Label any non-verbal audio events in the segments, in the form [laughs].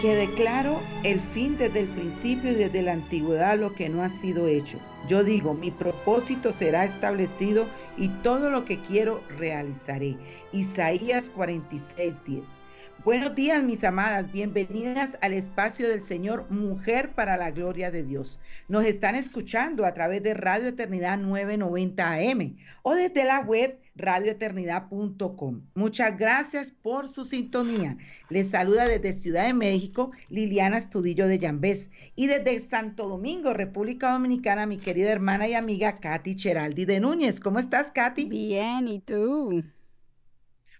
Que declaro el fin desde el principio y desde la antigüedad lo que no ha sido hecho. Yo digo, mi propósito será establecido y todo lo que quiero realizaré. Isaías 46, 10. Buenos días, mis amadas. Bienvenidas al espacio del Señor Mujer para la Gloria de Dios. Nos están escuchando a través de Radio Eternidad 990 AM o desde la web radioeternidad.com. Muchas gracias por su sintonía. Les saluda desde Ciudad de México Liliana Estudillo de Yambés y desde Santo Domingo, República Dominicana, mi querida hermana y amiga Katy Cheraldi de Núñez. ¿Cómo estás, Katy? Bien, ¿y tú?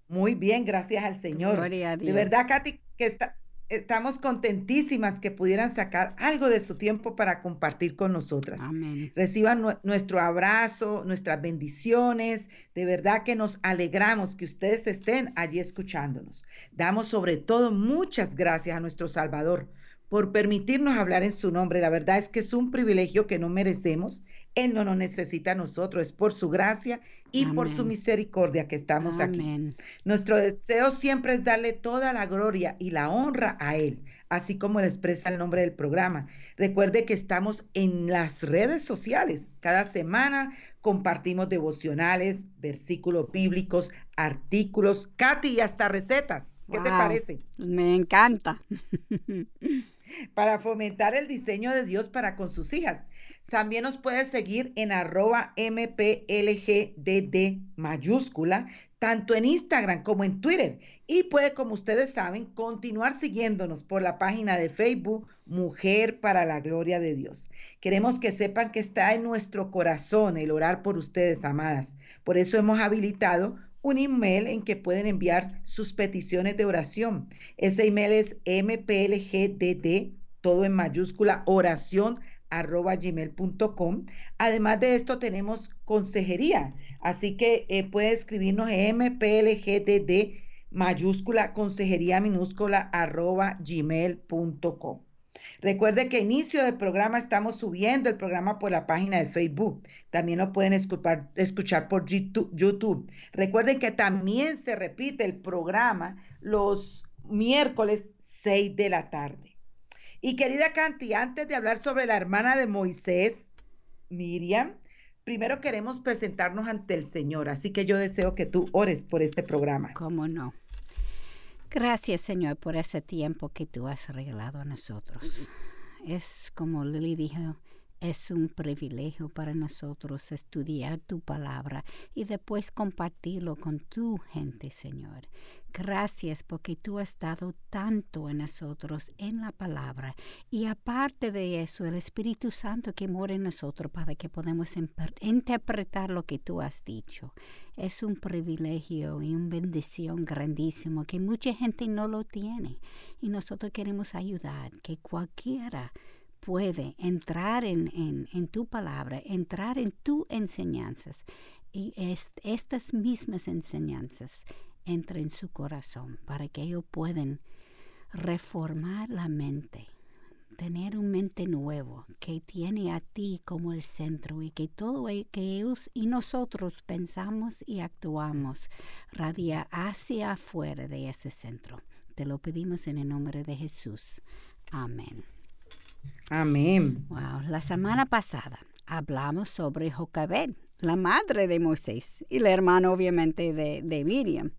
Muy bien, gracias al Señor. Gloria a Dios. De verdad, Katy, que está, estamos contentísimas que pudieran sacar algo de su tiempo para compartir con nosotras. Amén. Reciban nue- nuestro abrazo, nuestras bendiciones. De verdad que nos alegramos que ustedes estén allí escuchándonos. Damos sobre todo muchas gracias a nuestro Salvador por permitirnos hablar en su nombre. La verdad es que es un privilegio que no merecemos. Él no nos necesita a nosotros, es por su gracia y por su misericordia que estamos aquí. Amén. Nuestro deseo siempre es darle toda la gloria y la honra a Él, así como le expresa el nombre del programa. Recuerde que estamos en las redes sociales. Cada semana compartimos devocionales, versículos bíblicos, artículos, Katy y hasta recetas. ¿Qué te parece? Me encanta. [laughs] Para fomentar el diseño de Dios para con sus hijas. También nos puede seguir en arroba mplgdd mayúscula, tanto en Instagram como en Twitter. Y puede, como ustedes saben, continuar siguiéndonos por la página de Facebook Mujer para la Gloria de Dios. Queremos que sepan que está en nuestro corazón el orar por ustedes, amadas. Por eso hemos habilitado un email en que pueden enviar sus peticiones de oración. Ese email es mplgdd, todo en mayúscula, oración arroba gmail.com. Además de esto tenemos consejería, así que eh, puede escribirnos mplgdd mayúscula consejería minúscula arroba gmail.com. Recuerde que inicio del programa estamos subiendo el programa por la página de Facebook. También lo pueden escuchar, escuchar por YouTube. Recuerden que también se repite el programa los miércoles 6 de la tarde. Y querida Canti, antes de hablar sobre la hermana de Moisés, Miriam, primero queremos presentarnos ante el Señor. Así que yo deseo que tú ores por este programa. ¿Cómo no? Gracias, Señor, por ese tiempo que tú has regalado a nosotros. Es como Lili dijo, es un privilegio para nosotros estudiar tu palabra y después compartirlo con tu gente, Señor. Gracias porque tú has dado tanto en nosotros en la palabra y aparte de eso, el Espíritu Santo que mora en nosotros para que podamos interpretar lo que tú has dicho. Es un privilegio y una bendición grandísimo que mucha gente no lo tiene y nosotros queremos ayudar que cualquiera puede entrar en, en, tu palabra, entrar en tus enseñanzas y es- estas mismas enseñanzas entren en su corazón para que ellos puedan reformar la mente, tener un mente nuevo que tiene a ti como el centro y que todo e- que ellos y nosotros pensamos y actuamos radia hacia afuera de ese centro. Te lo pedimos en el nombre de Jesús. Amén. Amén. Wow, la semana pasada hablamos sobre Jocabed, la madre de Moisés y la hermana obviamente de, de Miriam,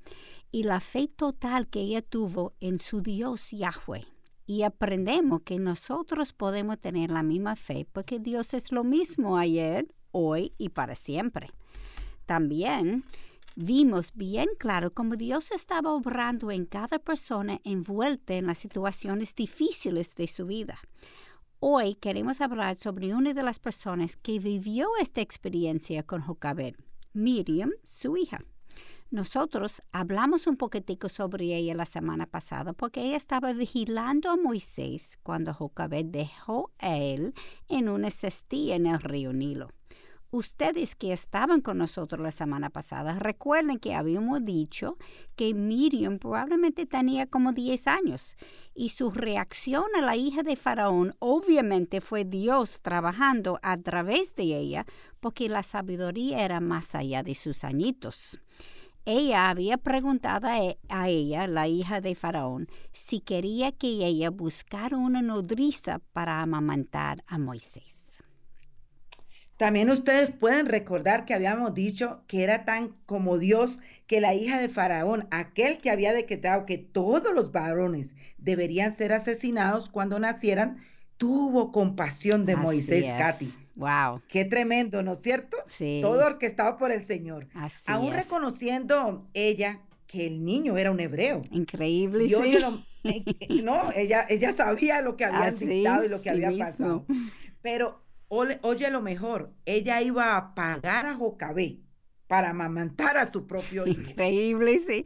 y la fe total que ella tuvo en su Dios Yahweh. Y aprendemos que nosotros podemos tener la misma fe porque Dios es lo mismo ayer, hoy y para siempre. También vimos bien claro cómo Dios estaba obrando en cada persona envuelta en las situaciones difíciles de su vida. Hoy queremos hablar sobre una de las personas que vivió esta experiencia con Jocabed, Miriam, su hija. Nosotros hablamos un poquitico sobre ella la semana pasada porque ella estaba vigilando a Moisés cuando Jocabed dejó a él en una cestilla en el río Nilo. Ustedes que estaban con nosotros la semana pasada, recuerden que habíamos dicho que Miriam probablemente tenía como 10 años y su reacción a la hija de Faraón obviamente fue Dios trabajando a través de ella porque la sabiduría era más allá de sus añitos. Ella había preguntado a, a ella, la hija de Faraón, si quería que ella buscara una nodriza para amamantar a Moisés. También ustedes pueden recordar que habíamos dicho que era tan como Dios que la hija de Faraón, aquel que había decretado que todos los varones deberían ser asesinados cuando nacieran, tuvo compasión de Así Moisés, es. Katy. Wow. Qué tremendo, ¿no es cierto? Sí. Todo orquestado por el Señor. Así Aún es. reconociendo ella que el niño era un hebreo. Increíble, Dios sí. lo- eh, no, ella, ella sabía lo que habían Así, dictado y lo que sí había mismo. pasado. Pero oye lo mejor, ella iba a pagar a Jocabé para amamantar a su propio hijo. Increíble, sí.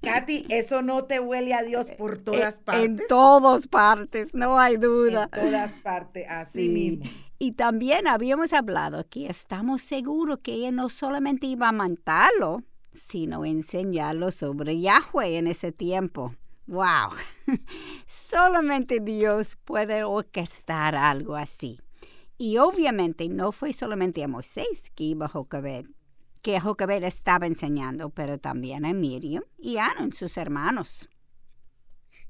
Katy, eso no te huele a Dios por todas En- partes. En todas partes, no hay duda. En todas partes, así Sí. mismo. Y también habíamos hablado que estamos seguros que ella no solamente iba a mandarlo, sino enseñarlo sobre Yahweh en ese tiempo. ¡Wow! [laughs] solamente Dios puede orquestar algo así. Y obviamente no fue solamente a Moisés que iba a Jocabed, que Jocabed estaba enseñando, pero también a Miriam y Aaron, sus hermanos.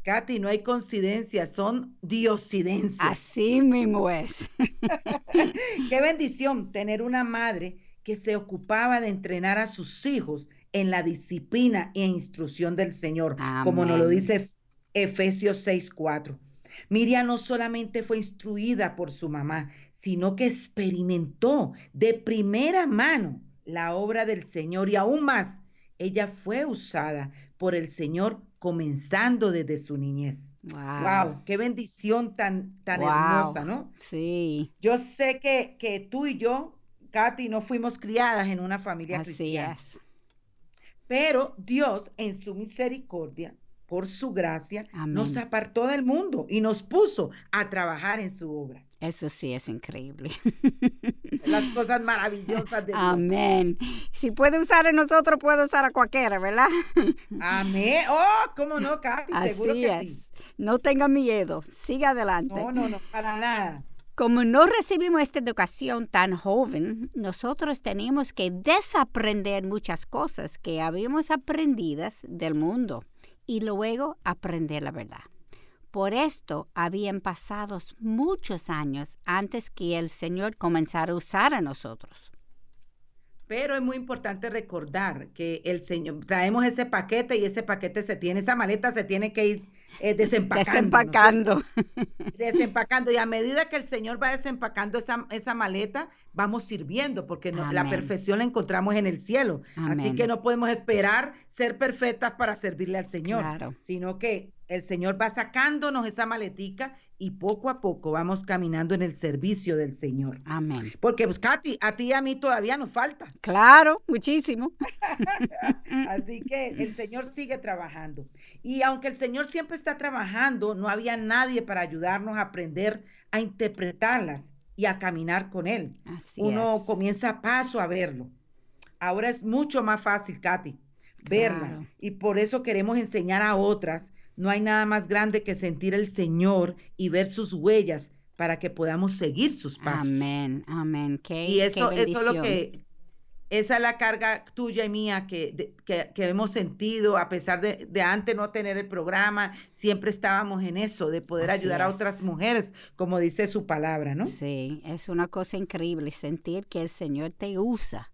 Katy, no hay coincidencias, son diosidencias. Así mismo es. [laughs] Qué bendición tener una madre que se ocupaba de entrenar a sus hijos en la disciplina e instrucción del Señor, como nos lo dice Efesios 6:4. Miriam no solamente fue instruida por su mamá, sino que experimentó de primera mano la obra del Señor y aún más, ella fue usada por el Señor comenzando desde su niñez. Wow. Wow, qué bendición tan, tan Wow. hermosa, ¿no? Sí, Yo sé que, que tú y yo, Katy, no fuimos criadas en una familia así cristiana, es. Pero Dios en su misericordia, por su gracia, nos apartó del mundo y nos puso a trabajar en su obra. Eso sí es increíble. [laughs] Las [laughs] cosas maravillosas de Dios. Amén. Si puede usar a nosotros, puede usar a cualquiera, ¿verdad? [laughs] Amén. Oh, cómo no, Katy, seguro Así que es. sí. No tenga miedo. Siga adelante. No, no, no, para nada. Como no recibimos esta educación tan joven, nosotros teníamos que desaprender muchas cosas que habíamos aprendidas del mundo y luego aprender la verdad. Por esto habían pasado muchos años antes que el Señor comenzara a usar a nosotros. Pero es muy importante recordar que el Señor, traemos ese paquete y ese paquete se tiene, esa maleta se tiene que ir eh, desempacando. ¿no es Desempacando. [laughs] desempacando y a medida que el Señor va desempacando esa, esa maleta, vamos sirviendo porque no- la perfección la encontramos en el cielo. Así que no podemos esperar ser perfectas para servirle al Señor, Claro. sino que el Señor va sacándonos esa maletica y poco a poco vamos caminando en el servicio del Señor. Amén. Porque, pues, Katy, a ti y a mí todavía nos falta. Claro, muchísimo. [laughs] Así que el Señor sigue trabajando. Y aunque el Señor siempre está trabajando, no había nadie para ayudarnos a aprender a interpretarlas y a caminar con Él. Así Uno es. comienza paso a verlo. Ahora es mucho más fácil, Katy, verla. Claro. Y por eso queremos enseñar a otras. No hay nada más grande que sentir el Señor y ver sus huellas para que podamos seguir sus pasos. Amén, amén. Qué, Y qué eso, eso es lo que, esa es la carga tuya y mía que, de- que, que hemos sentido, a pesar de, de antes no tener el programa, siempre estábamos en eso, de poder Así ayudar a otras mujeres, como dice su palabra, ¿no? Sí, es una cosa increíble sentir que el Señor te usa.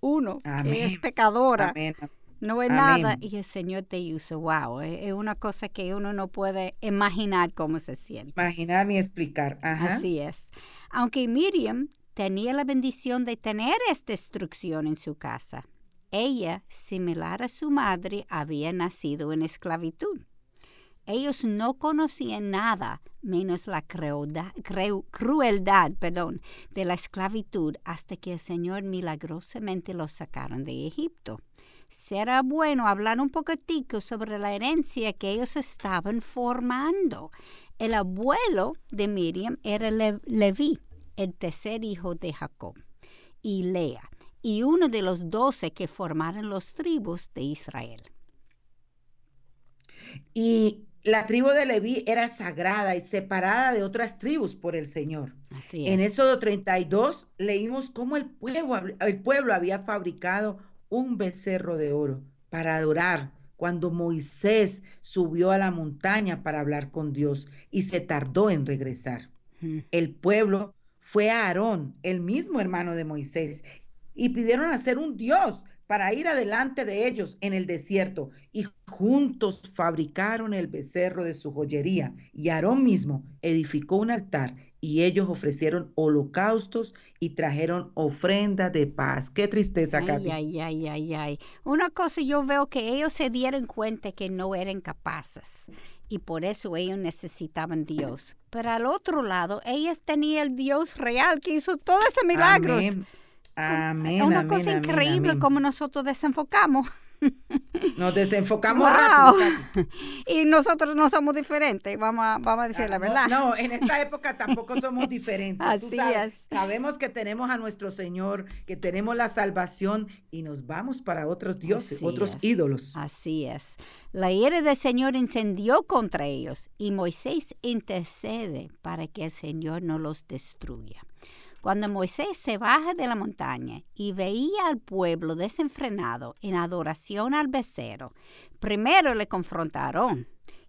Uno que es Amén. pecadora, Amén. No es Amén. nada, y el Señor te usa. Wow, es, es una cosa que uno no puede imaginar cómo se siente. Imaginar ni explicar. Ajá. Así es. Aunque Miriam tenía la bendición de tener esta instrucción en su casa, ella, similar a su madre, había nacido en esclavitud. Ellos no conocían nada menos la crueldad, crueldad perdón, de la esclavitud hasta que el Señor milagrosamente los sacaron de Egipto. Será bueno hablar un poquitico sobre la herencia que ellos estaban formando. El abuelo de Miriam era Leví, el tercer hijo de Jacob, y Lea, y uno de los doce que formaron los tribus de Israel. Y la tribu de Leví era sagrada y separada de otras tribus por el Señor. Así En Éxodo 32 leímos cómo el pueblo, el pueblo había fabricado un becerro de oro para adorar cuando Moisés subió a la montaña para hablar con Dios y se tardó en regresar. El pueblo fue a Aarón, el mismo hermano de Moisés, y pidieron hacer un Dios para ir adelante de ellos en el desierto, y juntos fabricaron el becerro de su joyería, y Aarón mismo edificó un altar, y ellos ofrecieron holocaustos y trajeron ofrenda de paz. Qué tristeza, Ay, ay, ay, ay, ay. Una cosa yo veo que ellos se dieron cuenta que no eran capaces y por eso ellos necesitaban Dios. Pero al otro lado, ellos tenían el Dios real que hizo todos esos milagros. Amén. Amén. Una amén, cosa amén, increíble amén. como nosotros desenfocamos. Nos desenfocamos Wow. rápido. [laughs] Y nosotros no somos diferentes, vamos a, vamos a decir la Ah, verdad. No, en [laughs] esta época tampoco somos diferentes. Tú Así sabes, es. Sabemos que tenemos a nuestro Señor, que tenemos la salvación y nos vamos para otros dioses, Así otros es, ídolos. Así es. La ira del Señor incendió contra ellos y Moisés intercede para que el Señor no los destruya. Cuando Moisés se baja de la montaña y veía al pueblo desenfrenado en adoración al becerro, primero le confrontaron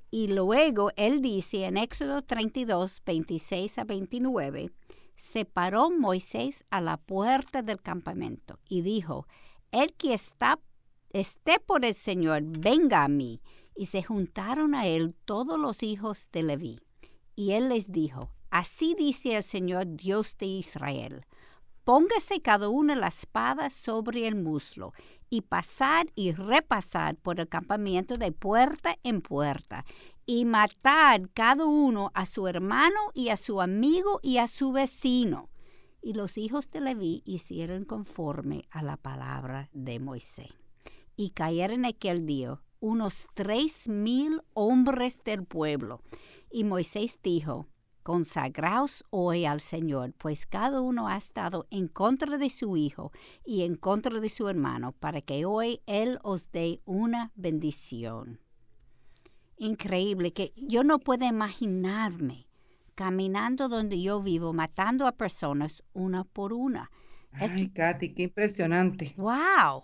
y luego él dice en Éxodo 32, 26 a 29, se paró Moisés a la puerta del campamento y dijo, el que está esté por el Señor, venga a mí. Y se juntaron a él todos los hijos de Leví. Y él les dijo, así dice el Señor Dios de Israel, póngase cada uno la espada sobre el muslo y pasar y repasar por el campamento de puerta en puerta y matar cada uno a su hermano y a su amigo y a su vecino. Y los hijos de Leví hicieron conforme a la palabra de Moisés. Y cayeron aquel día unos tres mil hombres del pueblo. Y Moisés dijo, Consagraos hoy al Señor, pues cada uno ha estado en contra de su hijo y en contra de su hermano, para que hoy Él os dé una bendición. Increíble que yo no puedo imaginarme caminando donde yo vivo, matando a personas una por una. Ay, Katy, qué impresionante. ¡Wow!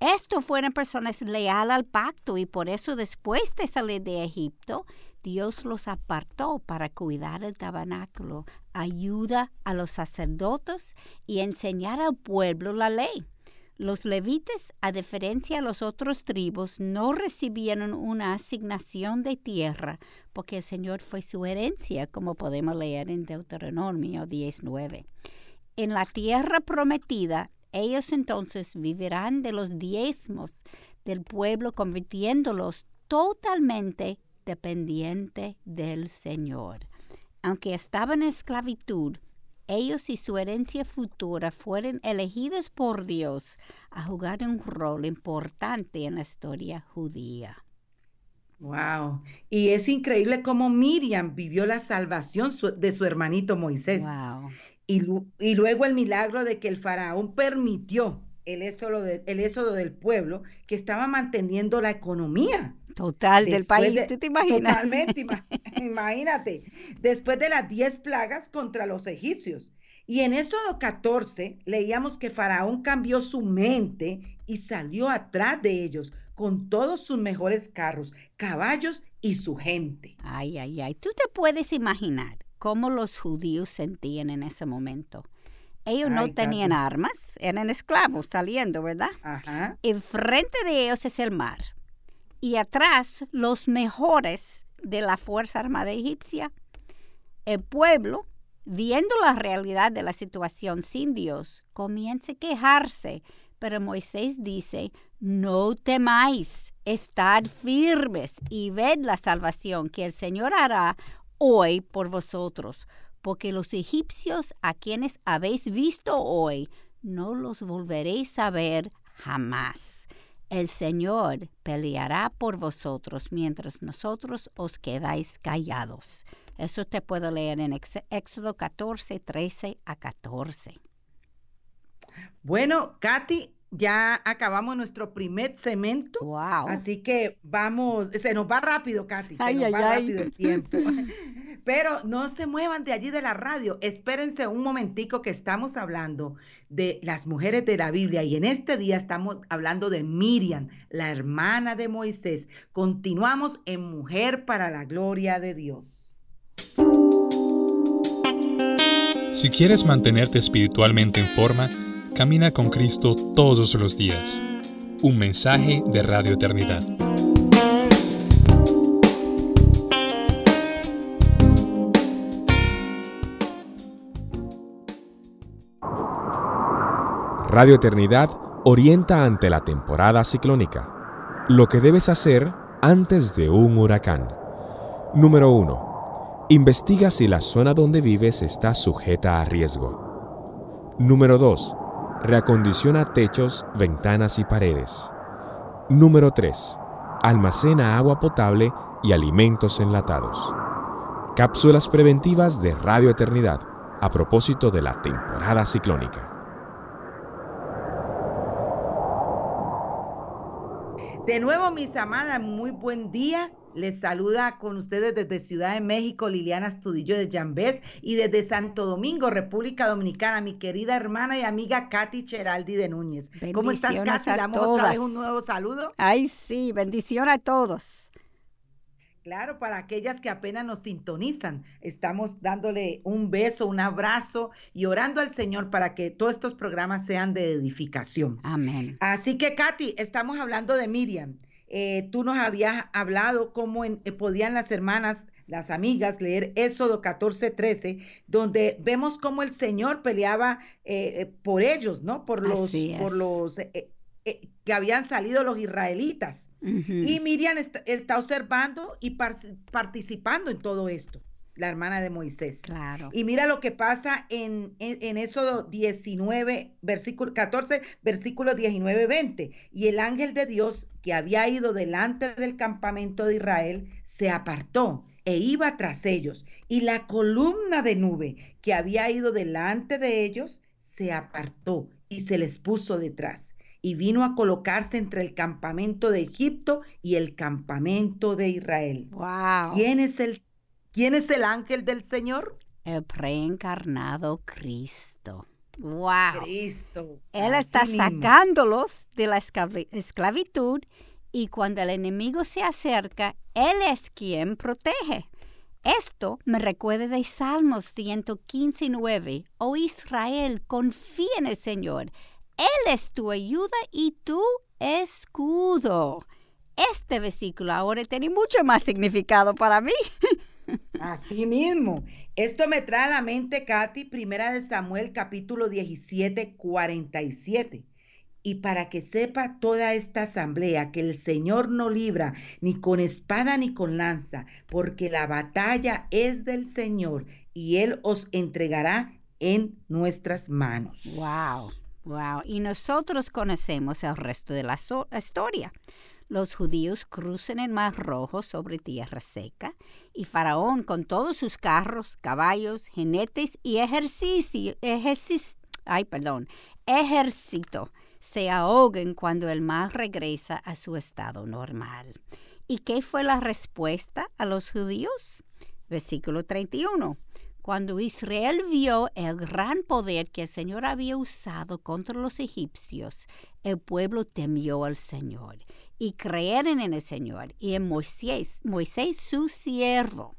Esto fueron personas leales al pacto y por eso después de salir de Egipto, Dios los apartó para cuidar el tabernáculo, ayuda a los sacerdotes y enseñar al pueblo la ley. Los levitas, a diferencia de los otros tribus, no recibieron una asignación de tierra porque el Señor fue su herencia, como podemos leer en Deuteronomio 19. En la tierra prometida, ellos entonces vivirán de los diezmos del pueblo, convirtiéndolos totalmente dependiente del Señor. Aunque estaban en esclavitud, ellos y su herencia futura fueron elegidos por Dios a jugar un rol importante en la historia judía. Wow. Y es increíble cómo Miriam vivió la salvación su- de su hermanito Moisés. Wow. Y luego el milagro de que el faraón permitió el éxodo, de- el éxodo del pueblo que estaba manteniendo la economía. Total del país, de- ¿tú te imaginas? Totalmente, ima- [laughs] imagínate. Después de las 10 plagas contra los egipcios. Y en Éxodo 14 leíamos que Faraón cambió su mente y salió atrás de ellos con todos sus mejores carros, caballos y su gente. Ay, ay, ay. ¿Tú te puedes imaginar cómo los judíos sentían en ese momento? Ellos no tenían armas, eran esclavos saliendo, ¿verdad? Ajá. Enfrente de ellos es el mar. Y atrás los mejores de la Fuerza Armada Egipcia. El pueblo, viendo la realidad de la situación sin Dios, comienza a quejarse. Pero Moisés dice, No temáis, estad firmes y ved la salvación que el Señor hará hoy por vosotros, porque los egipcios a quienes habéis visto hoy, no los volveréis a ver jamás. El Señor peleará por vosotros mientras nosotros os quedáis callados. Eso te puedo leer en Éxodo 14, 13 a 14. Bueno, Katy, ya acabamos nuestro primer cemento. Wow. Así que vamos, se nos va rápido, Katy. Se nos va rápido el tiempo. [laughs] Pero no se muevan de allí de la radio. Espérense un momentico que estamos hablando de las mujeres de la Biblia y en este día estamos hablando de Miriam, la hermana de Moisés. Continuamos en Mujer para la Gloria de Dios. Si quieres mantenerte espiritualmente en forma, camina con Cristo todos los días. Un mensaje de Radio Eternidad. Radio Eternidad orienta ante la temporada ciclónica. Lo que debes hacer antes de un huracán. Número 1. Investiga si la zona donde vives está sujeta a riesgo. Número 2. Reacondiciona techos, ventanas y paredes. Número 3. Almacena agua potable y alimentos enlatados. Cápsulas preventivas de Radio Eternidad a propósito de la temporada ciclónica. De nuevo, mis amadas, muy buen día. Les saluda con ustedes desde Ciudad de México Liliana Astudillo de Jambés y desde Santo Domingo, República Dominicana, mi querida hermana y amiga Katy Cheraldi de Núñez. ¿Cómo estás, Katy? Damos otra vez un nuevo saludo. Ay, sí, bendición a todos. Claro, para aquellas que apenas nos sintonizan, estamos dándole un beso, un abrazo y orando al Señor para que todos estos programas sean de edificación. Amén. Así que, Katy, estamos hablando de Miriam. Eh, tú nos habías hablado cómo eh, podían las hermanas, las amigas, leer Éxodo 14, 13, donde vemos cómo el Señor peleaba eh, por ellos, ¿no? Por los, por los eh, que habían salido los israelitas. Y Miriam está, observando y participando en todo esto, la hermana de Moisés. Claro. Y mira lo que pasa en, en, en Éxodo 19, versículo 14, versículo 19, 20. Y el ángel de Dios que había ido delante del campamento de Israel se apartó e iba tras ellos. Y la columna de nube que había ido delante de ellos se apartó y se les puso detrás y vino a colocarse entre el campamento de Egipto y el campamento de Israel. Wow. ¿Quién es el, quién es el ángel del Señor? El preencarnado Cristo. Wow. Cristo. Él está sacándolos de la esclavitud y cuando el enemigo se acerca, Él es quien protege. Esto me recuerda de Salmos 115, 9. Oh Israel, confía en el Señor. Él es tu ayuda y tu escudo. Este versículo ahora tiene mucho más significado para mí. [laughs] Así mismo. Esto me trae a la mente, Katy, primera de Samuel, capítulo 17, 47. Y para que sepa toda esta asamblea que el Señor no libra ni con espada ni con lanza, porque la batalla es del Señor y Él os entregará en nuestras manos. Wow. Wow, y nosotros conocemos el resto de la historia. Los judíos cruzan el Mar Rojo sobre tierra seca y Faraón con todos sus carros, caballos, jinetes y ejercicio, ay, perdón, ejército se ahogan cuando el mar regresa a su estado normal. ¿Y qué fue la respuesta a los judíos? Versículo 31. Cuando Israel vio el gran poder que el Señor había usado contra los egipcios, el pueblo temió al Señor y creyeron en el Señor y en Moisés, Moisés su siervo.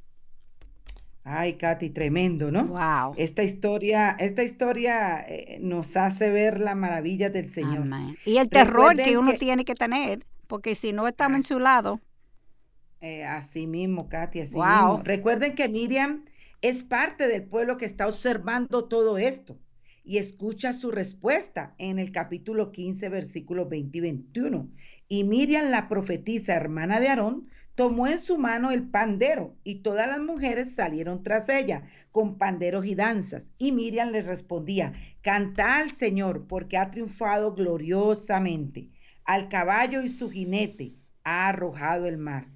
Ay, Katy, tremendo, ¿no? Wow. Esta historia, esta historia eh, nos hace ver la maravilla del Señor. Y el terror que uno tiene que tener, porque si no estamos en su lado. Eh, así mismo, Katy, así mismo. Recuerden que Miriam es parte del pueblo que está observando todo esto. y escucha su respuesta en el capítulo 15, versículos 20 y 21. Y Miriam, la profetisa hermana de Aarón, tomó en su mano el pandero y todas las mujeres salieron tras ella con panderos y danzas. Y Miriam les respondía, canta al Señor porque ha triunfado gloriosamente. Al caballo y su jinete ha arrojado el mar.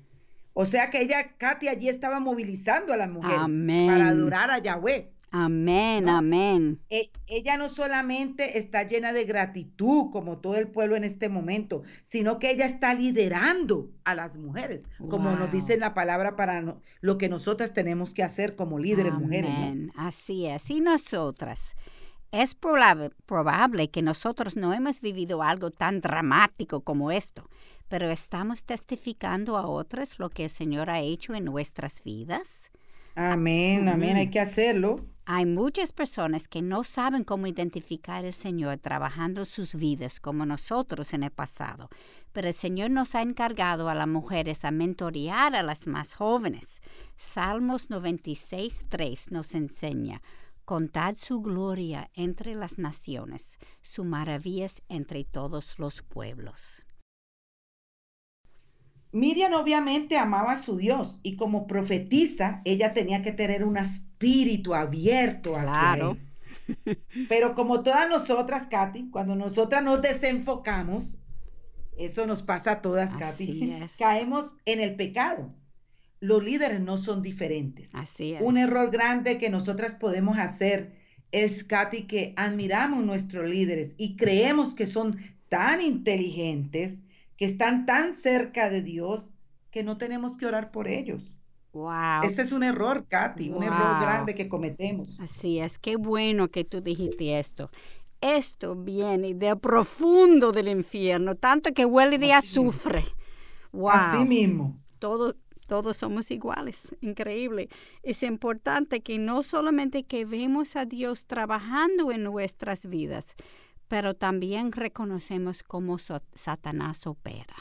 O sea que ella, Katy, allí estaba movilizando a las mujeres para adorar a Yahweh. Amén, amén. E, ella no solamente está llena de gratitud, como todo el pueblo en este momento, sino que ella está liderando a las mujeres, como nos dice la palabra para lo que nosotras tenemos que hacer como líderes mujeres. Así es. Y nosotras. Es probable, probable que nosotros no hemos vivido algo tan dramático como esto, pero estamos testificando a otros lo que el Señor ha hecho en nuestras vidas. Amén, amén, hay que hacerlo. Hay muchas personas que no saben cómo identificar al Señor trabajando sus vidas como nosotros en el pasado, pero el Señor nos ha encargado a las mujeres a mentorear a las más jóvenes. Salmos 96.3 nos enseña, contad su gloria entre las naciones, sus maravillas entre todos los pueblos. Miriam obviamente amaba a su Dios y como profetiza, ella tenía que tener un espíritu abierto hacia claro. él. Pero como todas nosotras, Katy, cuando nosotras nos desenfocamos, eso nos pasa a todas, Katy, caemos en el pecado. Los líderes no son diferentes. Así es. Un error grande que nosotras podemos hacer es, Katy, que admiramos nuestros líderes y creemos que son tan inteligentes que están tan cerca de Dios que no tenemos que orar por ellos. Wow. Ese es un error, Katy, un error grande que cometemos. Así es, qué bueno que tú dijiste esto. Esto viene de profundo del infierno, tanto que huele de azufre. Wow. Así mismo. Todo, todos somos iguales, increíble. Es importante que no solamente que vemos a Dios trabajando en nuestras vidas, pero también reconocemos cómo Satanás opera.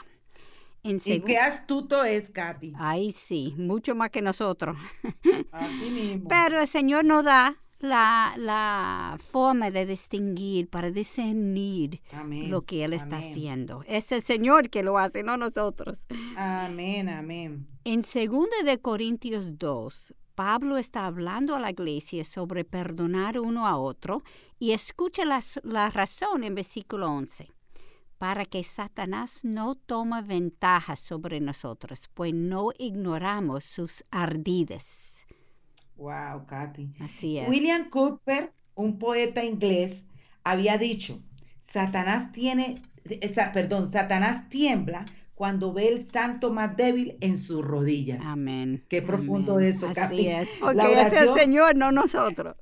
y qué astuto es, Katy. Ay, sí, mucho más que nosotros. [laughs] Así mismo. Pero el Señor nos da la, la forma de distinguir, para discernir lo que Él está haciendo. Es el Señor que lo hace, no nosotros. Amén, amén. En 2 de Corintios 2, Pablo está hablando a la iglesia sobre perdonar uno a otro y escucha la, razón en versículo 11 para que Satanás no tome ventaja sobre nosotros, pues no ignoramos sus ardides. Wow, Katy. Así es. William Cooper, un poeta inglés, había dicho, Satanás tiene, perdón, Satanás tiembla cuando ve el santo más débil en sus rodillas. Amén. Qué profundo eso, Así es. Porque es el Señor, no nosotros.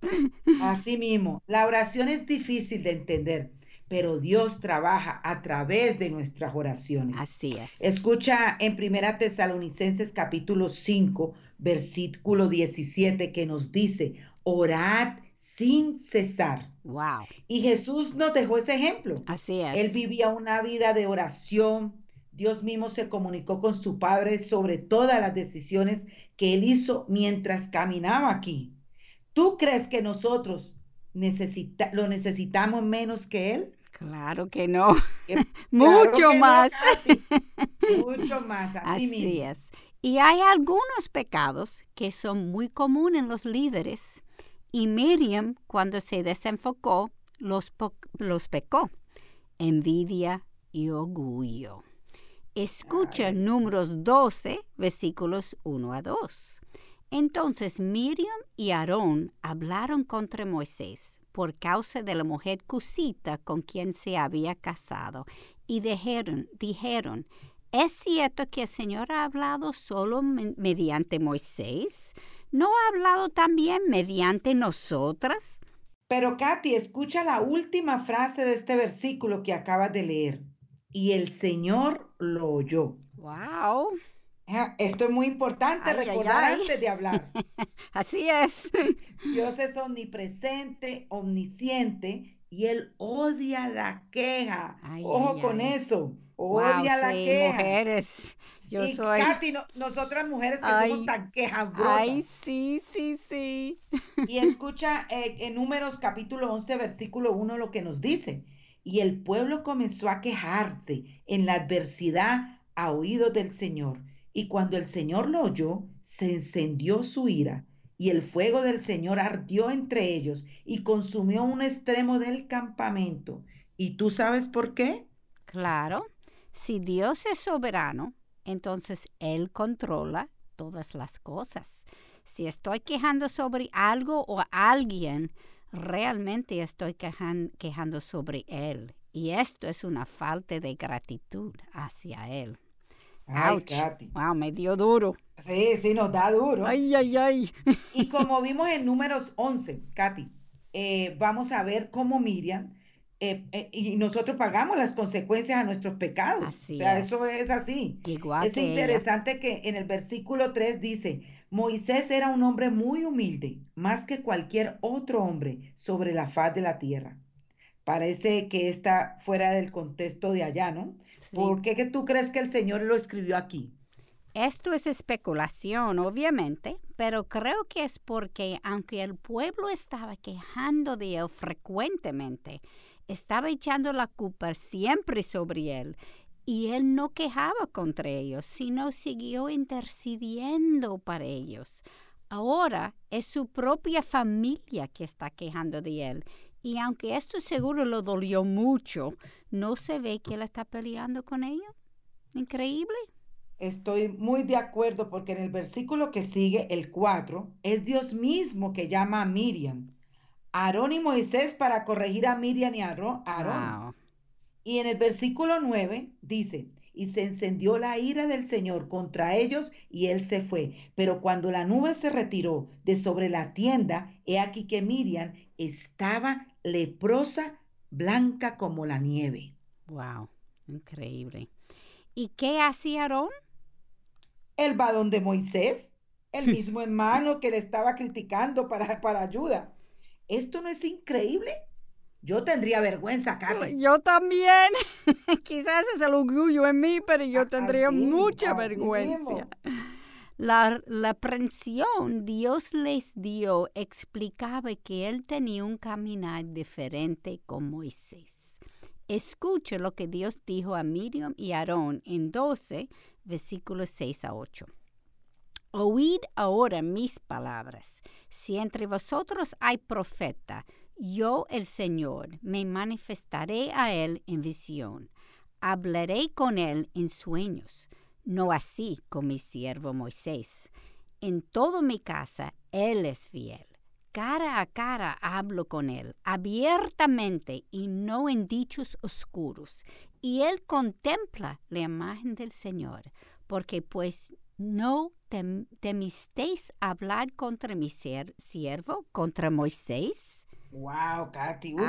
Así mismo. La oración es difícil de entender, pero Dios trabaja a través de nuestras oraciones. Así es. Escucha en Primera Tesalonicenses capítulo 5, versículo 17 que nos dice, orad sin cesar. Wow. Y Jesús nos dejó ese ejemplo. Así es. Él vivía una vida de oración, Dios mismo se comunicó con su Padre sobre todas las decisiones que él hizo mientras caminaba aquí. ¿Tú crees que nosotros necesita lo necesitamos menos que él? Claro que no. [laughs] Mucho más. [laughs] Mucho más. Así, es. Y hay algunos pecados que son muy comunes en los líderes. Y Miriam, cuando se desenfocó, los, los pecó. Envidia y orgullo. Escucha números 12, versículos 1 a 2. Entonces Miriam y Aarón hablaron contra Moisés por causa de la mujer cusita con quien se había casado y dijeron, dijeron, ¿es cierto que el Señor ha hablado solo mediante Moisés? ¿No ha hablado también mediante nosotras? Pero Katy, escucha la última frase de este versículo que acabas de leer y el Señor lo oyó. ¡Wow! Esto es muy importante recordar antes de hablar. [laughs] Así es. [laughs] Dios es omnipresente, omnisciente y Él odia la queja. Ojo con eso. Odia wow, la sí, queja. mujeres. Yo y soy. Katy, no- nosotras mujeres que somos tan quejabrosas. Ay, sí, sí, sí. Y escucha eh, en Números capítulo 11, versículo 1 lo que nos dice. Y el pueblo comenzó a quejarse en la adversidad a oídos del Señor. Y cuando el Señor lo oyó, se encendió su ira. Y el fuego del Señor ardió entre ellos y consumió un extremo del campamento. ¿Y tú sabes por qué? Claro, si Dios es soberano, entonces Él controla todas las cosas. Si estoy quejando sobre algo o alguien, realmente estoy quejan- quejando sobre Él. Y esto es una falta de gratitud hacia Él. Ay. Katy. Wow, me dio duro. Sí, sí, nos da duro. Ay, ay, ay. [laughs] Y como vimos en números 11, Katy, eh, vamos a ver cómo Miriam, eh, eh, y nosotros pagamos las consecuencias a nuestros pecados. Así o sea, es. eso es así. Igual es que ella. interesante que en el versículo 3 dice, Moisés era un hombre muy humilde, más que cualquier otro hombre sobre la faz de la tierra. Parece que está fuera del contexto de allá, ¿no? Sí. ¿Por qué que tú crees que el Señor lo escribió aquí? Esto es especulación, obviamente, pero creo que es porque aunque el pueblo estaba quejando de él frecuentemente, estaba echando la culpa siempre sobre él. Y él no quejaba contra ellos, sino siguió intercediendo para ellos. Ahora es su propia familia que está quejando de él. Y aunque esto seguro lo dolió mucho, no se ve que él está peleando con ellos. Increíble. Estoy muy de acuerdo porque en el versículo que sigue, el 4, es Dios mismo que llama a Miriam, Aarón y Moisés para corregir a Miriam y a Aarón. Aarón. Wow. Y en el versículo 9 dice, y se encendió la ira del Señor contra ellos y él se fue. Pero cuando la nube se retiró de sobre la tienda, he aquí que Miriam estaba leprosa, blanca como la nieve. Wow, increíble. ¿Y qué hacía Aarón? El va donde Moisés, el [laughs] mismo hermano que le estaba criticando para, para ayuda. ¿Esto no es increíble? Yo tendría vergüenza, Carmen. Yo también. [laughs] Quizás es el orgullo en mí, pero yo tendría así, mucha así vergüenza. La, la prensión Dios les dio explicaba que él tenía un caminar diferente con Moisés. Escuche lo que Dios dijo a Miriam y Aarón en 12, versículos 6 a 8. Oíd ahora mis palabras. Si entre vosotros hay profeta, yo el Señor me manifestaré a él en visión. Hablaré con él en sueños, no así con mi siervo Moisés. En toda mi casa él es fiel. Cara a cara hablo con él, abiertamente y no en dichos oscuros. Y él contempla la imagen del Señor, porque pues no tem- temisteis hablar contra mi siervo, contra Moisés. Wow, Katy, uy,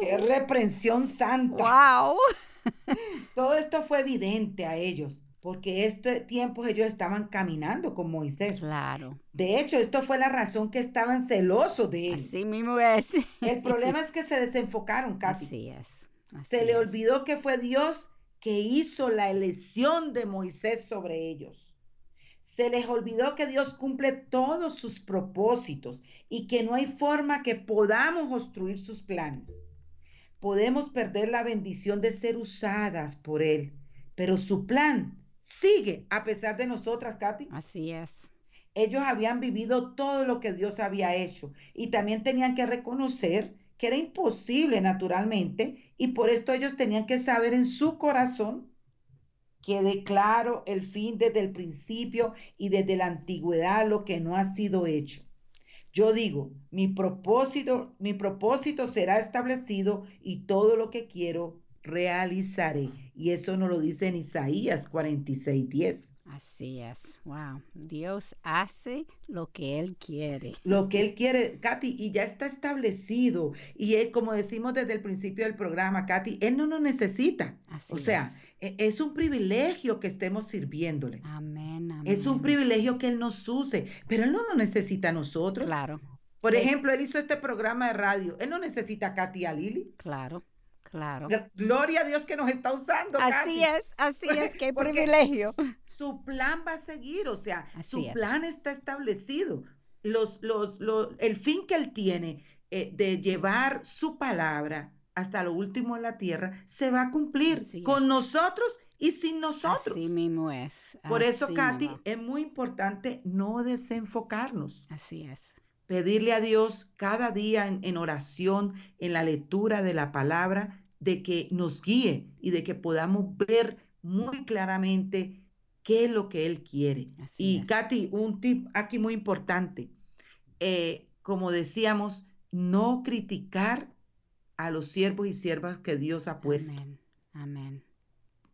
qué reprensión santa. Wow. [laughs] Todo esto fue evidente a ellos, porque este tiempo ellos estaban caminando con Moisés. Claro, De hecho, esto fue la razón que estaban celosos de él. así mismo es. El problema es que se desenfocaron, [laughs] Katy. Así es. así Se le olvidó que fue Dios que hizo la elección de Moisés sobre ellos. Se les olvidó que Dios cumple todos sus propósitos y que no hay forma que podamos obstruir sus planes. Podemos perder la bendición de ser usadas por Él, pero su plan sigue a pesar de nosotras, Katy. Así es. Ellos habían vivido todo lo que Dios había hecho y también tenían que reconocer que era imposible naturalmente y por esto ellos tenían que saber en su corazón que declaro el fin desde el principio y desde la antigüedad lo que no ha sido hecho. Yo digo, mi propósito, mi propósito será establecido y todo lo que quiero realizaré. Y eso nos lo dice en Isaías 46, 10. Así es. Wow. Dios hace lo que Él quiere. Lo que él quiere, Katy, y ya está establecido. Y él, como decimos desde el principio del programa, Katy, él no nos necesita. Así o sea, es. E- es un privilegio que estemos sirviéndole. Amén, amén. Es un privilegio que él nos use, pero él no nos necesita a nosotros. Claro, Por ejemplo, él hizo este programa de radio. Él no necesita a Katy y a Lili. claro, Claro. Gloria a Dios que nos está usando. Así es, así es, qué [laughs] privilegio. Su plan va a seguir, o sea, su plan está establecido. Los, los, los, el fin que él tiene eh, de llevar su palabra hasta lo último en la tierra se va a cumplir con nosotros y sin nosotros. Así mismo es. Por eso, Katy, es muy importante no desenfocarnos. Así es. Pedirle a Dios cada día en, oración, en la lectura de la palabra, de que nos guíe y de que podamos ver muy claramente qué es lo que Él quiere. y Katy, un tip aquí muy importante. Eh, como decíamos, no criticar a los siervos y siervas que Dios ha puesto. Amén. Amén.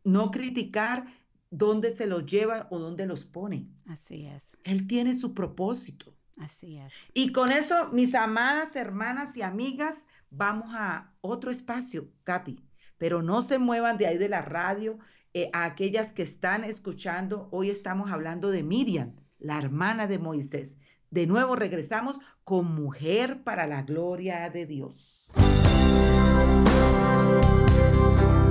No criticar dónde se los lleva o dónde los pone. Así es. Él tiene su propósito. Así es. Y con eso, mis amadas hermanas y amigas, vamos a otro espacio, Katy. Pero no se muevan de ahí de la radio. Eh, a aquellas que están escuchando, hoy estamos hablando de Miriam, la hermana de Moisés. De nuevo regresamos con Mujer para la Gloria de Dios. Thank you.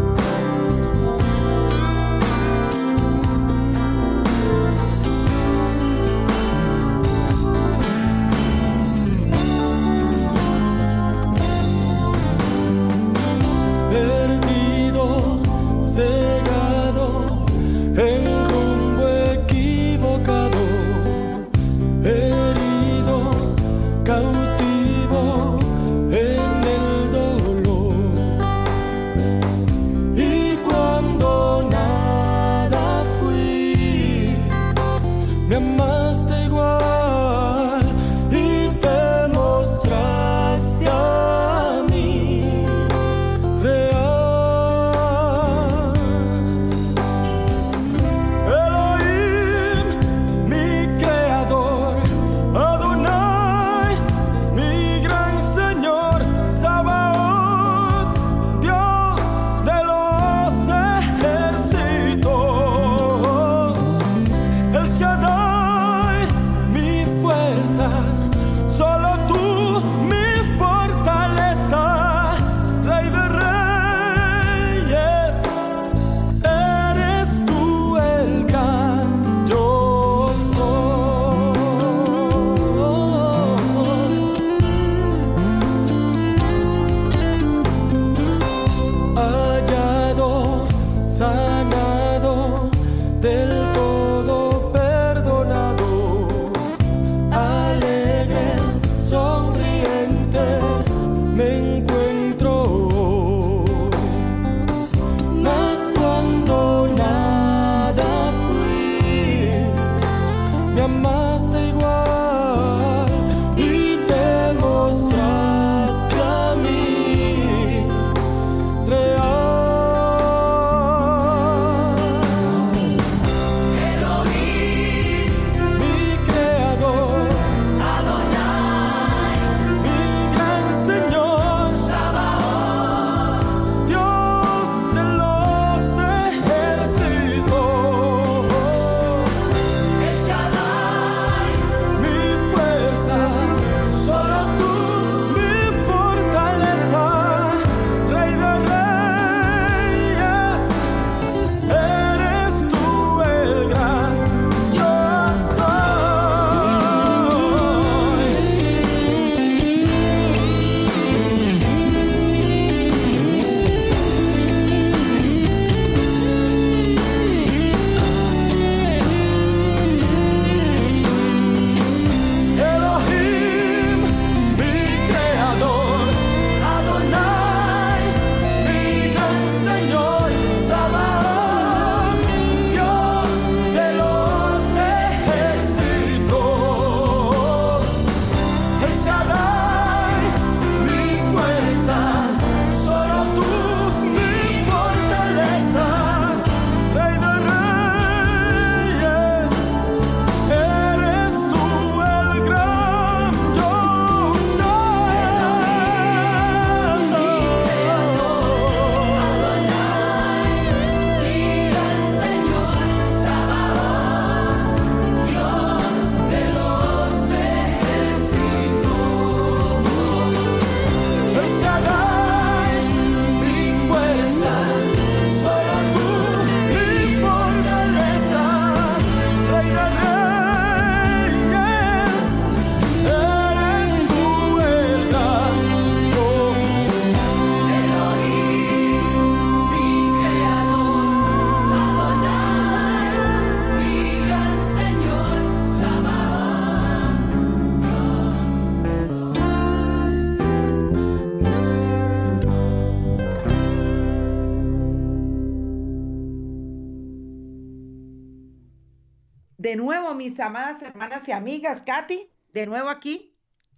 Mis amadas hermanas y amigas, Katy, de nuevo aquí.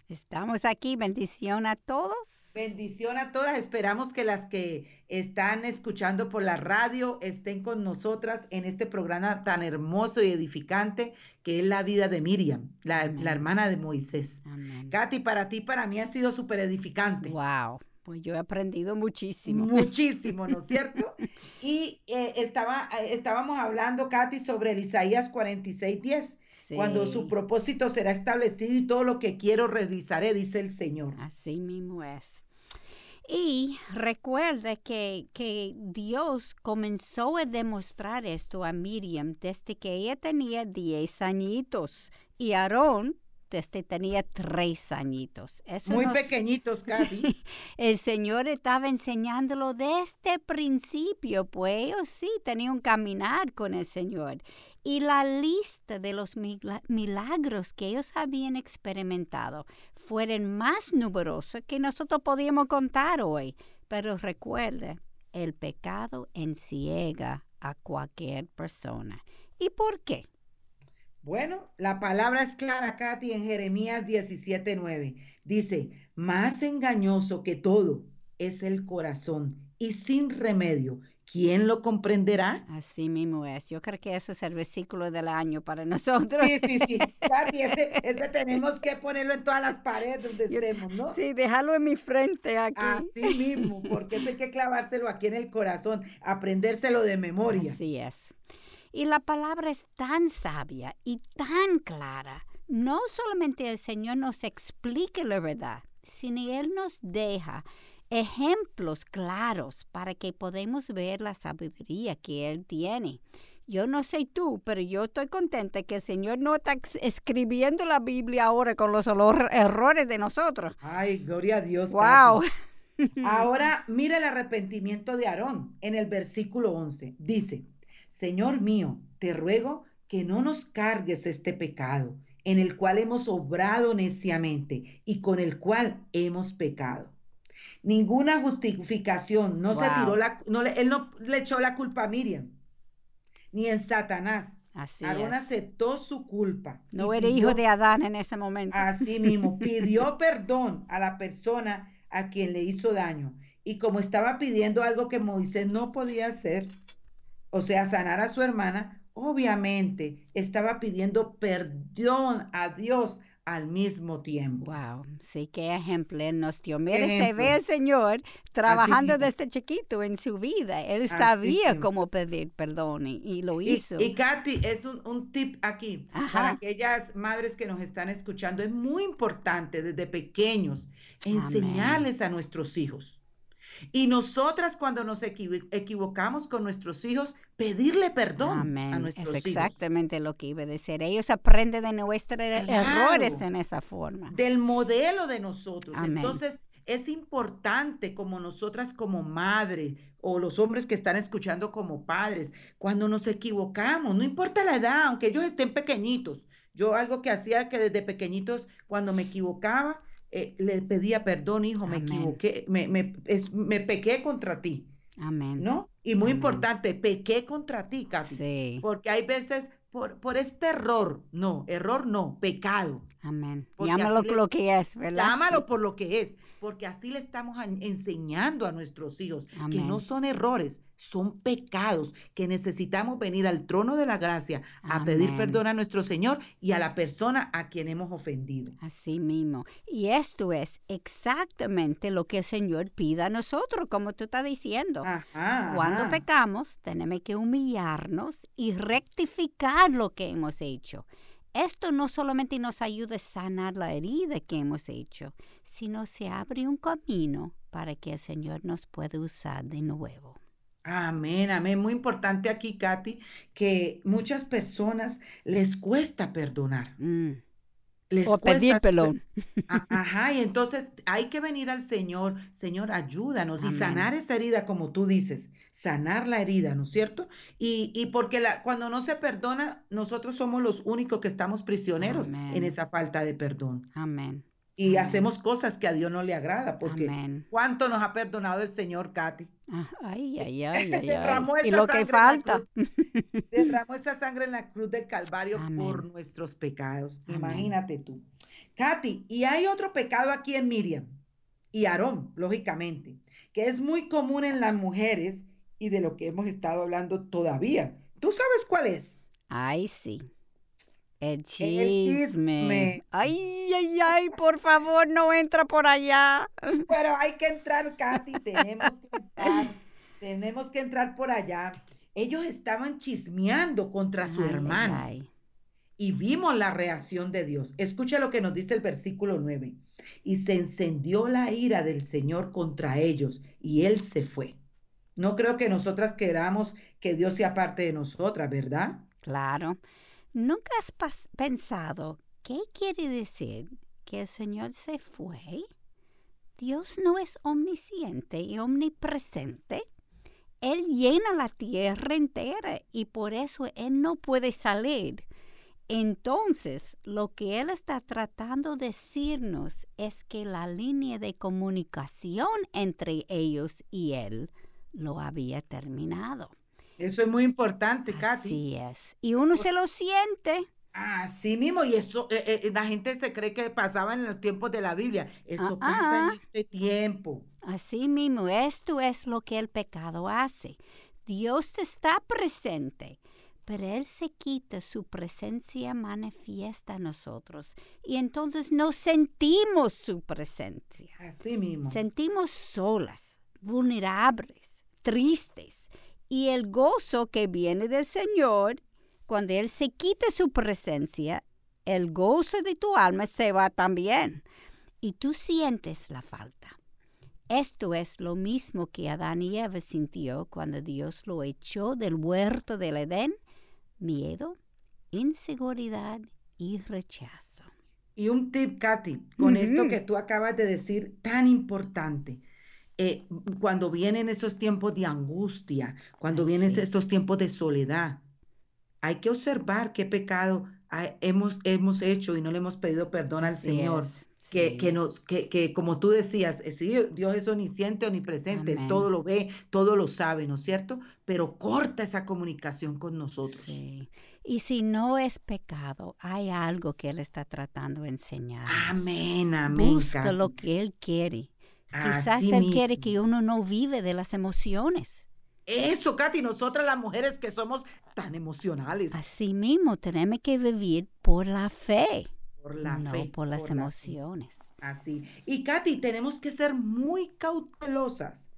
Estamos aquí, bendición a todos. Bendición a todas. Esperamos que las que están escuchando por la radio estén con nosotras en este programa tan hermoso y edificante que es la vida de Miriam, la, la hermana de Moisés. Amén. Katy, para ti, para mí ha sido súper edificante. Wow. Pues yo he aprendido muchísimo. Muchísimo, ¿no es [laughs] cierto? y eh, estaba, eh, estábamos hablando, Katy, sobre el Isaías 46, 10. Cuando su propósito será establecido y todo lo que quiero realizaré, dice el Señor. Así mismo es. Y recuerde que, que, Dios comenzó a demostrar esto a Miriam desde que ella tenía 10 añitos y Aarón este tenía tres añitos. Muy pequeñitos, [laughs] casi. el Señor estaba enseñándolo desde principio, pues ellos sí tenían un caminar con el Señor. Y la lista de los milagros que ellos habían experimentado fueron más numerosos que nosotros podíamos contar hoy. Pero recuerde, el pecado enciega a cualquier persona. ¿Y por qué? Bueno, la palabra es clara, Katy, en Jeremías 17:9. Dice, más engañoso que todo es el corazón y sin remedio. ¿Quién lo comprenderá? Así mismo es. Yo creo que eso es el versículo del año para nosotros. Sí, sí, sí. [laughs] Katy, ese, tenemos que ponerlo en todas las paredes donde estemos, ¿no? Sí, dejarlo en mi frente aquí. Así mismo, porque hay que clavárselo aquí en el corazón, aprendérselo de memoria. Así es. Y la palabra es tan sabia y tan clara. No solamente el Señor nos explica la verdad, sino Él nos deja ejemplos claros para que podamos ver la sabiduría que Él tiene. Yo no sé tú, pero yo estoy contenta que el Señor no está escribiendo la Biblia ahora con los errores de nosotros. Ay, gloria a Dios. Wow. Ahora mira el arrepentimiento de Aarón en el versículo 11. Dice, Señor mío, te ruego que no nos cargues este pecado en el cual hemos obrado neciamente y con el cual hemos pecado. Ninguna justificación, no se tiró la, no él no le echó la culpa a Miriam, ni en Satanás. Así Aarón aceptó su culpa. No era hijo de Adán en ese momento. Así mismo, pidió [laughs] perdón a la persona a quien le hizo daño. Y como estaba pidiendo algo que Moisés no podía hacer, o sea, sanar a su hermana, obviamente estaba pidiendo perdón a Dios al mismo tiempo. Wow, sí, qué ejemplo nos dio. Mire, se ve el Señor trabajando desde chiquito en su vida. Él sabía cómo pedir perdón y, lo hizo. Y, Katy, es un, tip aquí para aquellas madres que nos están escuchando. Es muy importante desde pequeños enseñarles a nuestros hijos y nosotras cuando nos equivocamos con nuestros hijos, pedirle perdón a nuestros es exactamente lo que iba a decir. Ellos aprenden de nuestros errores en esa forma. Del modelo de nosotros. Entonces, es importante como nosotras como madre o los hombres que están escuchando como padres, cuando nos equivocamos, no importa la edad, aunque ellos estén pequeñitos. Yo algo que hacía que desde pequeñitos, cuando me equivocaba, eh, le pedía perdón, hijo, me equivoqué, me, me, me, pequé contra ti. Amén. ¿No? Y muy importante, pequé contra ti, casi. Sí. Porque hay veces por, por este error, no, error no, pecado. Amén. Llámalo por lo que es, ¿verdad? Llámalo por lo que es, porque así le estamos enseñando a nuestros hijos que no son errores, son pecados, que necesitamos venir al trono de la gracia a pedir perdón a nuestro Señor y a la persona a quien hemos ofendido. Así mismo. Y esto es exactamente lo que el Señor pide a nosotros, como tú estás diciendo. Cuando pecamos, tenemos que humillarnos y rectificar lo que hemos hecho. Esto no solamente nos ayuda a sanar la herida que hemos hecho, sino se abre un camino para que el Señor nos pueda usar de nuevo. Amén, amén. Muy importante aquí, Katy, que muchas personas les cuesta perdonar. Mm. Les o pedir perdón. [laughs] Ajá, y entonces hay que venir al Señor, Señor, ayúdanos y sanar esa herida, como tú dices, sanar la herida, ¿no es cierto? Y, y porque la, cuando no se perdona, nosotros somos los únicos que estamos prisioneros en esa falta de perdón. Amén. Y Amén. hacemos cosas que a Dios no le agrada, porque Amén. ¿cuánto nos ha perdonado el Señor, Katy? Ah, Ay, ay, [laughs] ay, ay, Derramó ay. Y esa lo que falta. cruz. Derramó esa sangre en la cruz del Calvario por nuestros pecados. Imagínate tú. Katy, y hay otro pecado aquí en Miriam y Aarón, lógicamente, que es muy común en las mujeres y de lo que hemos estado hablando todavía. ¿Tú sabes cuál es? Ay, sí. El chisme. chisme. Ay, ay, ay, por favor, no entra por allá. Pero hay que entrar, Katy, tenemos que entrar, [laughs] tenemos que entrar por allá. Ellos estaban chismeando contra su ay, hermano. ay. y vimos la reacción de Dios. Escucha lo que nos dice el versículo 9. Y se encendió la ira del Señor contra ellos y él se fue. No creo que nosotras queramos que Dios sea parte de nosotras, ¿verdad? Claro. ¿Nunca has pensado qué quiere decir que el Señor se fue? Dios no es omnisciente y omnipresente. Él llena la tierra entera y por eso Él no puede salir. Entonces, lo que Él está tratando de decirnos es que la línea de comunicación entre ellos y Él lo había terminado. Eso es muy importante, Katy. Así es. Y uno se lo siente. Así mismo, y eso, eh, eh, la gente se cree que pasaba en los tiempos de la Biblia. Eso Ah, pasa en este tiempo. Así mismo, esto es lo que el pecado hace. Dios está presente, pero Él se quita, su presencia manifiesta a nosotros y entonces no sentimos su presencia. Así mismo. Sentimos solas, vulnerables, tristes y el gozo que viene del Señor, cuando Él se quita su presencia, el gozo de tu alma se va también y tú sientes la falta. Esto es lo mismo que Adán y Eva sintió cuando Dios lo echó del huerto del Edén, miedo, inseguridad y rechazo. Y un tip, Katy, con esto que tú acabas de decir, tan importante. Eh, cuando vienen esos tiempos de angustia, cuando Ay, vienen sí. estos tiempos de soledad, hay que observar qué pecado ha- hemos, hemos hecho y no le hemos pedido perdón al Así Señor. es, Que, sí. que nos, que, que como tú decías, eh, sí, Dios es omnisciente, omnipresente, Amén. todo lo ve, todo lo sabe, ¿no es cierto? Pero corta esa comunicación con nosotros. Sí. Y si no es pecado, hay algo que Él está tratando de enseñar. Amén, amén. Busca lo que Él quiere. Quizás Así Él quiere mismo. que uno no vive de las emociones. Eso, Katy, nosotras las mujeres que somos tan emocionales Así mismo tenemos que vivir por la fe, por la no fe. por las la fe. emociones. Así. Y Katy, tenemos que ser muy cautelosas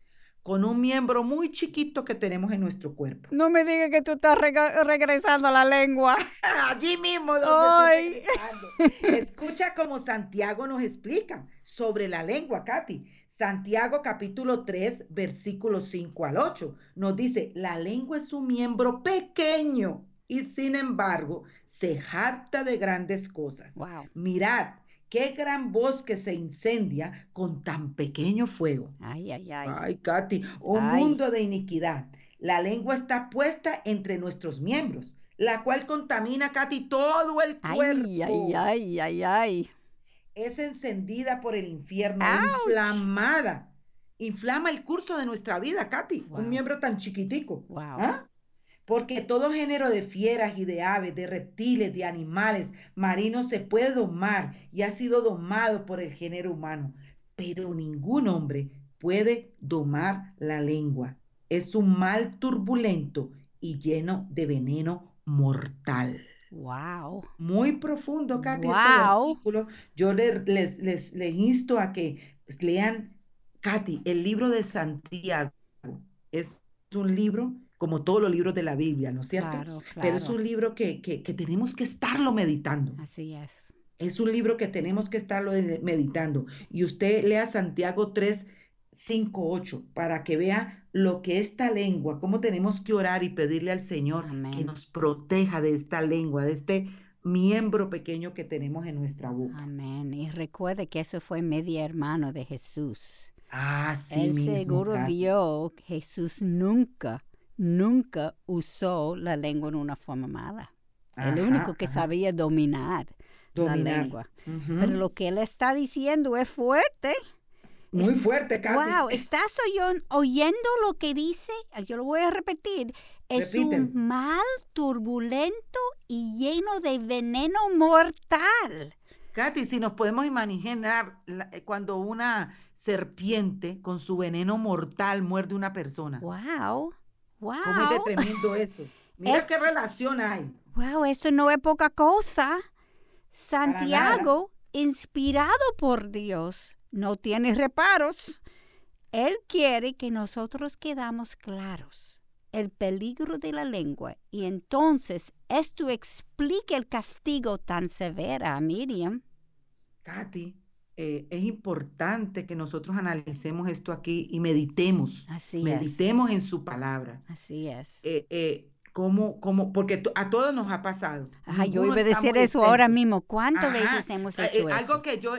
con un miembro muy chiquito que tenemos en nuestro cuerpo. No me digas que tú estás regresando a la lengua. [laughs] Allí mismo donde. Escucha como Santiago nos explica sobre la lengua, Katy. Santiago capítulo 3, versículos 5 al 8, nos dice, la lengua es un miembro pequeño y sin embargo se jacta de grandes cosas. Wow. Mirad, qué gran bosque se incendia con tan pequeño fuego. Ay, ay, ay. Ay, Katy, un Ay. mundo de iniquidad. La lengua está puesta entre nuestros miembros, la cual contamina, Katy, todo el cuerpo. Ay, ay, ay, ay, ay. Es encendida por el infierno, Ouch. inflamada. Inflama el curso de nuestra vida, Katy, Wow. un miembro tan chiquitico. Wow. ¿Ah? Porque todo género de fieras y de aves, de reptiles, de animales marinos se puede domar y ha sido domado por el género humano. Pero ningún hombre puede domar la lengua. Es un mal turbulento y lleno de veneno mortal. Wow. Muy profundo, Katy, este Wow. versículo. Yo le- les, les, les insto a que lean, Katy, el libro de Santiago. Es un libro como todos los libros de la Biblia, ¿no es cierto? Claro, Pero es claro. un libro que, que, que tenemos que estarlo meditando. Así es. Es un libro que tenemos que estarlo de- meditando. Y usted lea Santiago 3, 5, 8 para que vea lo que esta lengua, cómo tenemos que orar y pedirle al Señor que nos proteja de esta lengua, de este miembro pequeño que tenemos en nuestra boca. Amén. Y recuerde que eso fue media hermano de Jesús. Así Él mismo, seguro Katy. vio que Jesús nunca, nunca usó la lengua en una forma mala. El único que ajá. sabía dominar la lengua. Pero lo que él está diciendo es fuerte. Muy fuerte, Katy. Wow, ¿estás oyendo lo que dice? Yo lo voy a repetir. Es un mal turbulento y lleno de veneno mortal. Katy, si nos podemos imaginar eh, cuando una serpiente con su veneno mortal muerde a una persona. Wow, wow. ¿Cómo es de tremendo eso? [laughs] Mira qué relación hay. Wow, esto no es poca cosa. Santiago, inspirado por Dios, no tiene reparos. Él quiere que nosotros quedamos claros el peligro de la lengua y entonces esto explica el castigo tan severo a Miriam. Katy, eh, es importante que nosotros analicemos esto aquí y meditemos. Así meditemos en su palabra. Así es. Eh, eh, ¿Cómo, cómo? Porque a todos nos ha pasado. Ajá, yo iba a decir eso ahora mismo. ¿Cuántas veces hemos hecho eso? Algo que yo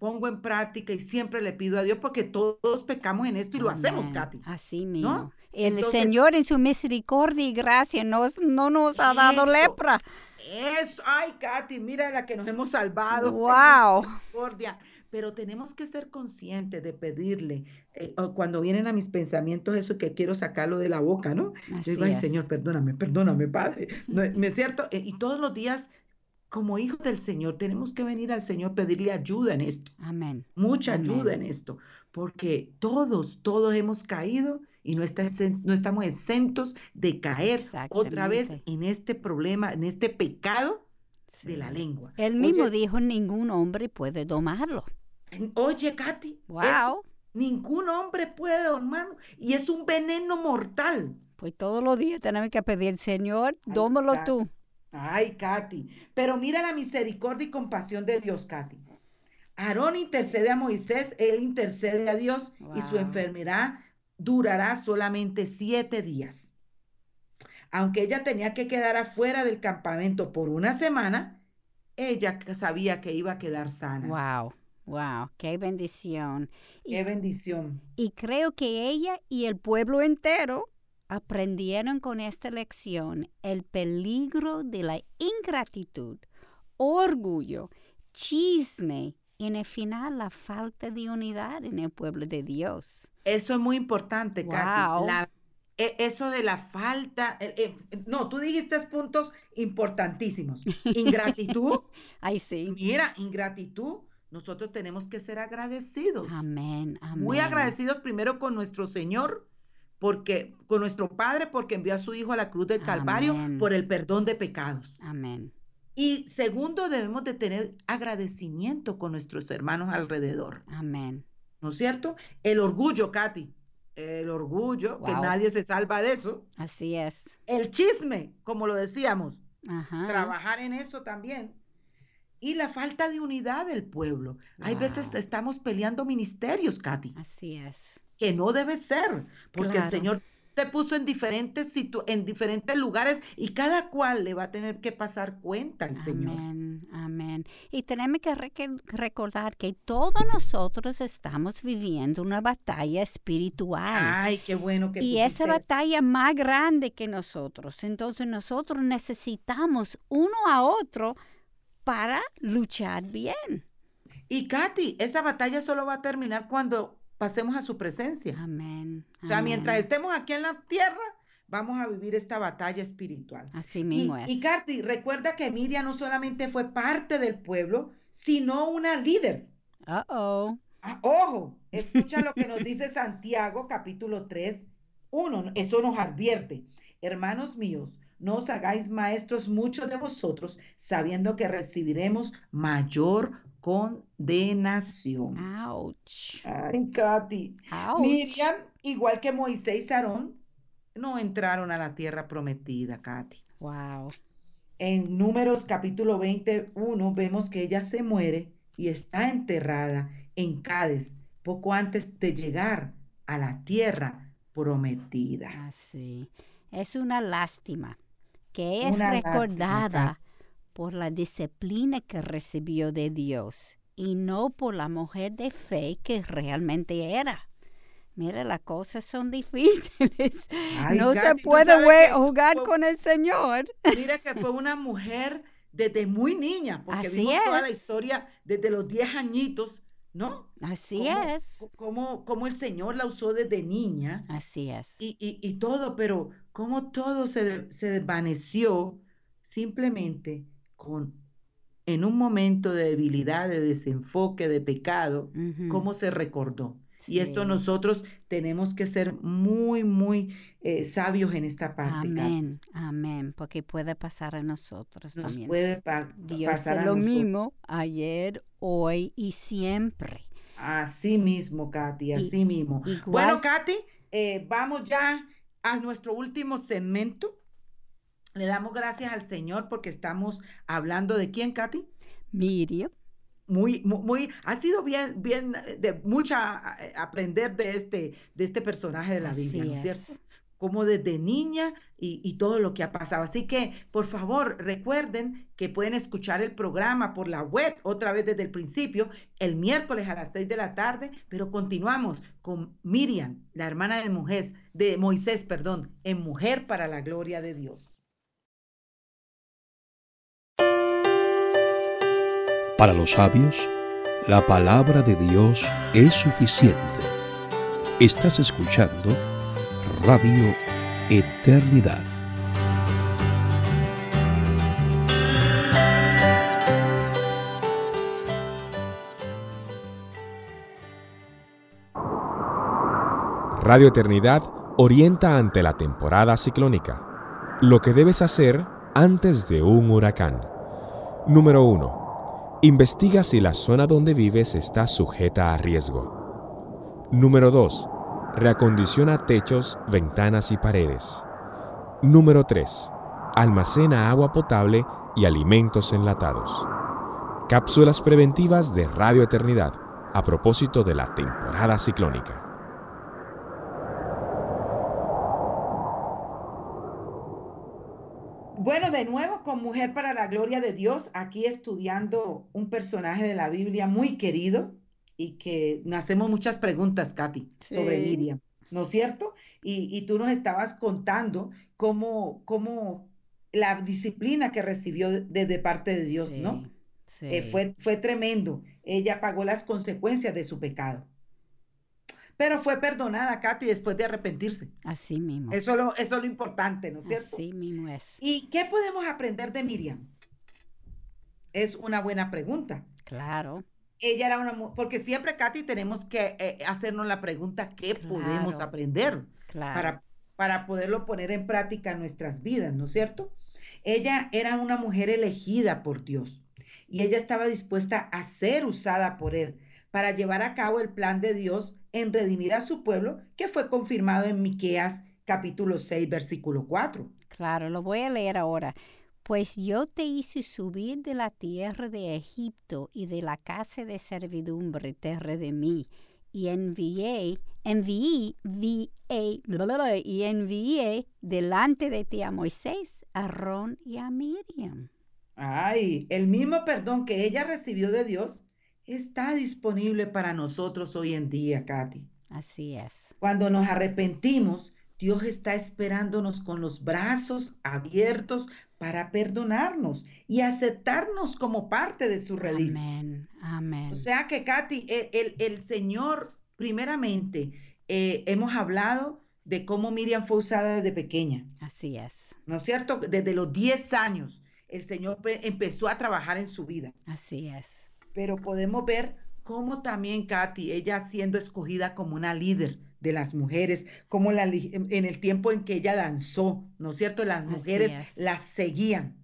pongo en práctica y siempre le pido a Dios porque todos pecamos en esto y lo hacemos, Katy. Así mismo. El Señor en su misericordia y gracia nos, no nos ha dado lepra. Eso, ay, Katy, mira la que nos hemos salvado. Wow. Pero tenemos que ser conscientes de pedirle, eh, cuando vienen a mis pensamientos eso que quiero sacarlo de la boca, ¿no? Yo digo, ay, Señor, perdóname, perdóname, Padre. [laughs] No, es cierto? Eh, y todos los días como hijos del Señor, tenemos que venir al Señor, pedirle ayuda en esto. Amén. Mucha ayuda en esto, porque todos, todos hemos caído y no, no estamos exentos de caer otra vez en este problema, en este pecado de la lengua. Él mismo dijo, ningún hombre puede domarlo. Oye, Katy. Wow. ningún hombre puede domarlo. Y es un veneno mortal. Pues todos los días tenemos que pedir, Señor, dómalo tú. Ay, Katy. Pero mira la misericordia y compasión de Dios, Katy. Aarón intercede a Moisés, él intercede a Dios y su enfermedad durará solamente siete días. Aunque ella tenía que quedar afuera del campamento por una semana, ella sabía que iba a quedar sana. Wow, wow, qué bendición. Qué bendición. Y creo que ella y el pueblo entero aprendieron con esta lección el peligro de la ingratitud, orgullo, chisme y en el final la falta de unidad en el pueblo de Dios. Eso es muy importante, Katy. E, eso de la falta, eh, eh, no, tú dijiste puntos importantísimos. [laughs] Ingratitud. Ay, sí. Mira, ingratitud. Nosotros tenemos que ser agradecidos. Amén, amén. Muy agradecidos primero con nuestro Señor, porque con nuestro Padre, porque envió a su Hijo a la cruz del Calvario por el perdón de pecados. Amén. Y segundo, debemos de tener agradecimiento con nuestros hermanos alrededor. Amén. ¿No es cierto? El orgullo, Katy. El orgullo, que nadie se salva de eso. Así es. El chisme, como lo decíamos. Trabajar en eso también. Y la falta de unidad del pueblo. Hay veces estamos peleando ministerios, Katy. Así es. Que no debe ser, porque el Señor te puso en diferentes, en diferentes lugares y cada cual le va a tener que pasar cuenta al Señor. Amén, amén. Y tenemos que recordar que todos nosotros estamos viviendo una batalla espiritual. Ay, qué bueno que Y esa batalla más grande que nosotros. Entonces nosotros necesitamos uno a otro para luchar bien. Y Katy, esa batalla solo va a terminar cuando pasemos a su presencia. Amén. O sea, mientras estemos aquí en la tierra, vamos a vivir esta batalla espiritual. Así mismo y, es. Y Carti, recuerda que Miriam no solamente fue parte del pueblo, sino una líder. Uh oh. ojo, escucha lo que nos [laughs] dice Santiago, capítulo 3, 1. Eso nos advierte. Hermanos míos, no os hagáis maestros muchos de vosotros, sabiendo que recibiremos mayor condenación. Ouch. Ay, Katy. Miriam, igual que Moisés y Aarón, no entraron a la tierra prometida, Katy. Wow. En Números capítulo 21 vemos que ella se muere y está enterrada en Cádiz poco antes de llegar a la tierra prometida. Así. Ah, es una lástima que es recordada por la disciplina que recibió de Dios y no por la mujer de fe que realmente era. Mira, las cosas son [laughs] difíciles. no se puede jugar con el Señor. Mira que fue una mujer desde muy niña, porque Así vimos toda la historia desde los 10 añitos, ¿no? Así es. Cómo, cómo el Señor la usó desde niña Así es. y, y- y todo, pero cómo todo se, se desvaneció simplemente con, en un momento de debilidad, de desenfoque, de pecado, cómo se recordó. Y esto nosotros tenemos que ser muy, muy eh, sabios en esta parte. Amén, amén, porque puede pasar a nosotros Nos también. puede pa- Dios pasar a lo nosotros. mismo ayer, hoy y siempre. Así mismo, Katy, Y- así mismo. igual- Bueno, Katy, eh, vamos ya a nuestro último segmento. Le damos gracias al Señor porque estamos hablando de quién, Katy. Miriam, Muy, mu- muy, ha sido bien, bien, eh, de mucha eh, aprender de este, de este personaje de la Así Biblia, ¿no es cierto? Como desde niña y, y todo lo que ha pasado. Así que, por favor, recuerden que pueden escuchar el programa por la web otra vez desde el principio, el miércoles a las 6 de la tarde, pero continuamos con Miriam, la hermana de Moisés, de Moisés, perdón, en Mujer para la Gloria de Dios. Para los sabios, la palabra de Dios es suficiente. Estás escuchando Radio Eternidad. Radio Eternidad orienta ante la temporada ciclónica. Lo que debes hacer antes de un huracán. Número 1. Investiga si la zona donde vives está sujeta a riesgo. Número 2. Reacondiciona techos, ventanas y paredes. Número 3. Almacena agua potable y alimentos enlatados. Cápsulas preventivas de Radio Eternidad a propósito de la temporada ciclónica. Bueno, de nuevo con Mujer para la Gloria de Dios, aquí estudiando un personaje de la Biblia muy querido y que nos hacemos muchas preguntas, Katy, sobre. Miriam, ¿no es cierto? Y, y tú nos estabas contando cómo, cómo la disciplina que recibió de, de parte de Dios, ¿no? Sí, Eh, fue, fue tremendo. Ella pagó las consecuencias de su pecado. Pero fue perdonada, Katy, después de arrepentirse. Así mismo. Eso es lo, eso es lo importante, ¿no es cierto? Así mismo es. ¿Y qué podemos aprender de Miriam? Es una buena pregunta. Claro, Ella era una porque siempre, Katy, tenemos que eh, hacernos la pregunta, ¿qué podemos aprender claro. para, para poderlo poner en práctica en nuestras vidas, ¿no es cierto? Ella era una mujer elegida por Dios y ella estaba dispuesta a ser usada por Él para llevar a cabo el plan de Dios en redimir a su pueblo, que fue confirmado en Miqueas capítulo 6, versículo 4. Claro, lo voy a leer ahora. Pues yo te hice subir de la tierra de Egipto y de la casa de servidumbre te redimí y envié, envié, envié, bla, bla, bla, y envié delante de ti a Moisés, a Aarón y a Miriam. Ay, el mismo perdón que ella recibió de Dios está disponible para nosotros hoy en día, Katy. Así es. Cuando nos arrepentimos, Dios está esperándonos con los brazos abiertos para perdonarnos y aceptarnos como parte de su redil. Amén, amén. O sea que, Katy, el, el- el Señor, primeramente, eh, hemos hablado de cómo Miriam fue usada desde pequeña. Así es, ¿no es cierto? Desde los 10 años el Señor pe- empezó a trabajar en su vida, así es. Pero podemos ver cómo también Katy, ella siendo escogida como una líder de las mujeres, como la en el tiempo en que ella danzó, ¿no es cierto? Las mujeres es. las seguían.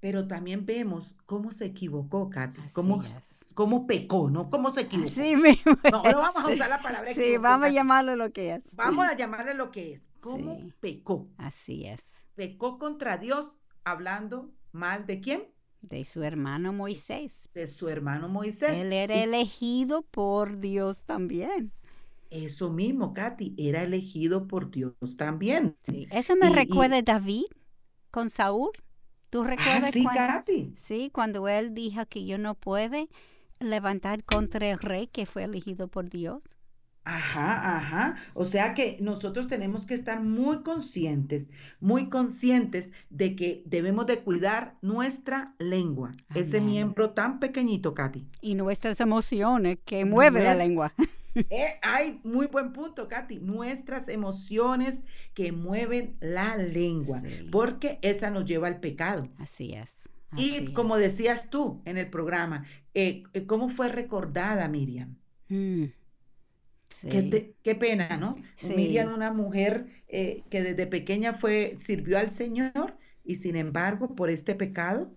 Pero también vemos cómo se equivocó, Katy, Así cómo, es. cómo pecó, ¿no? Cómo se equivocó. Mismo. No, no vamos a usar la palabra Sí, equivocó, vamos a llamarlo lo que es. Vamos a llamarle lo que es. ¿Cómo Sí. pecó? Así es. Pecó contra Dios hablando mal de quién? De su hermano Moisés. de su hermano Moisés. Él era Y elegido por Dios también. eso mismo, Katy, era elegido por Dios también. Sí. Eso me Y- y- recuerda a David con Saúl. ¿Tú Ah, recuerdas sí, cuando, Katy. sí, cuando él dijo que yo no puede levantar contra el rey que fue elegido por Dios? Ajá, ajá. O sea que nosotros tenemos que estar muy conscientes, muy conscientes de que debemos de cuidar nuestra lengua, ese miembro tan pequeñito, Katy. Y nuestras emociones que mueve la lengua. [laughs] Eh, hay muy buen punto, Katy. Nuestras emociones que mueven la lengua, Sí. porque esa nos lleva al pecado. Así es. Y como decías tú en el programa, eh, eh, ¿cómo fue recordada Miriam? Mm, sí. qué pena, ¿no? Sí. Miriam, una mujer eh, que desde pequeña fue, sirvió al Señor y sin embargo, por este pecado,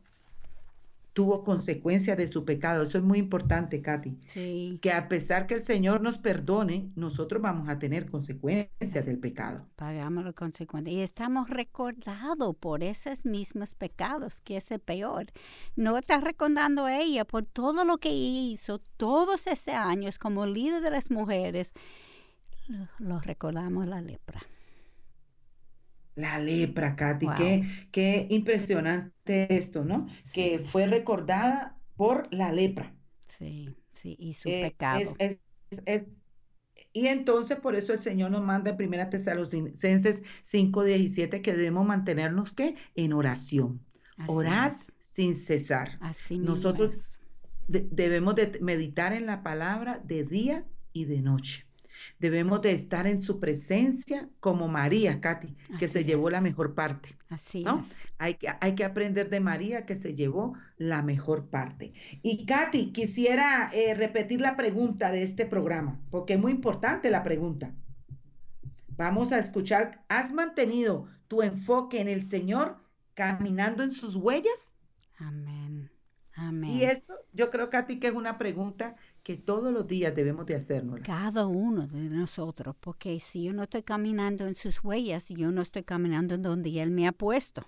tuvo consecuencias de su pecado. Eso es muy importante, Katy. Sí. Que a pesar que el Señor nos perdone, nosotros vamos a tener consecuencias del pecado. Pagamos las consecuencias. Y estamos recordados por esos mismos pecados, que es el peor. No está recordando a ella por todo lo que hizo todos esos años como líder de las mujeres. Lo, lo recordamos la lepra. La lepra, Katy, Wow. qué, qué impresionante esto, ¿no? Que fue recordada por la lepra. Sí, sí, y su Eh, pecado. es- es- es- es- y entonces por eso el Señor nos manda en Primera Tesalonicenses 5:17 que debemos mantenernos ¿qué? en oración. Así Orad es. sin cesar. Así mismo Nosotros de- debemos de meditar en la palabra de día y de noche. Debemos de estar en su presencia como María, Katy, que se llevó la mejor parte. Así ¿no? es. Hay que, hay que aprender de María que se llevó la mejor parte. Y Katy, quisiera eh, repetir la pregunta de este programa, porque es muy importante la pregunta. Vamos a escuchar, ¿has mantenido tu enfoque en el Señor caminando en sus huellas? Amén. Amén. Y esto yo creo, Katy, que es una pregunta que todos los días debemos de hacernos. Cada uno de nosotros, porque si yo no estoy caminando en sus huellas, yo no estoy caminando en donde Él me ha puesto.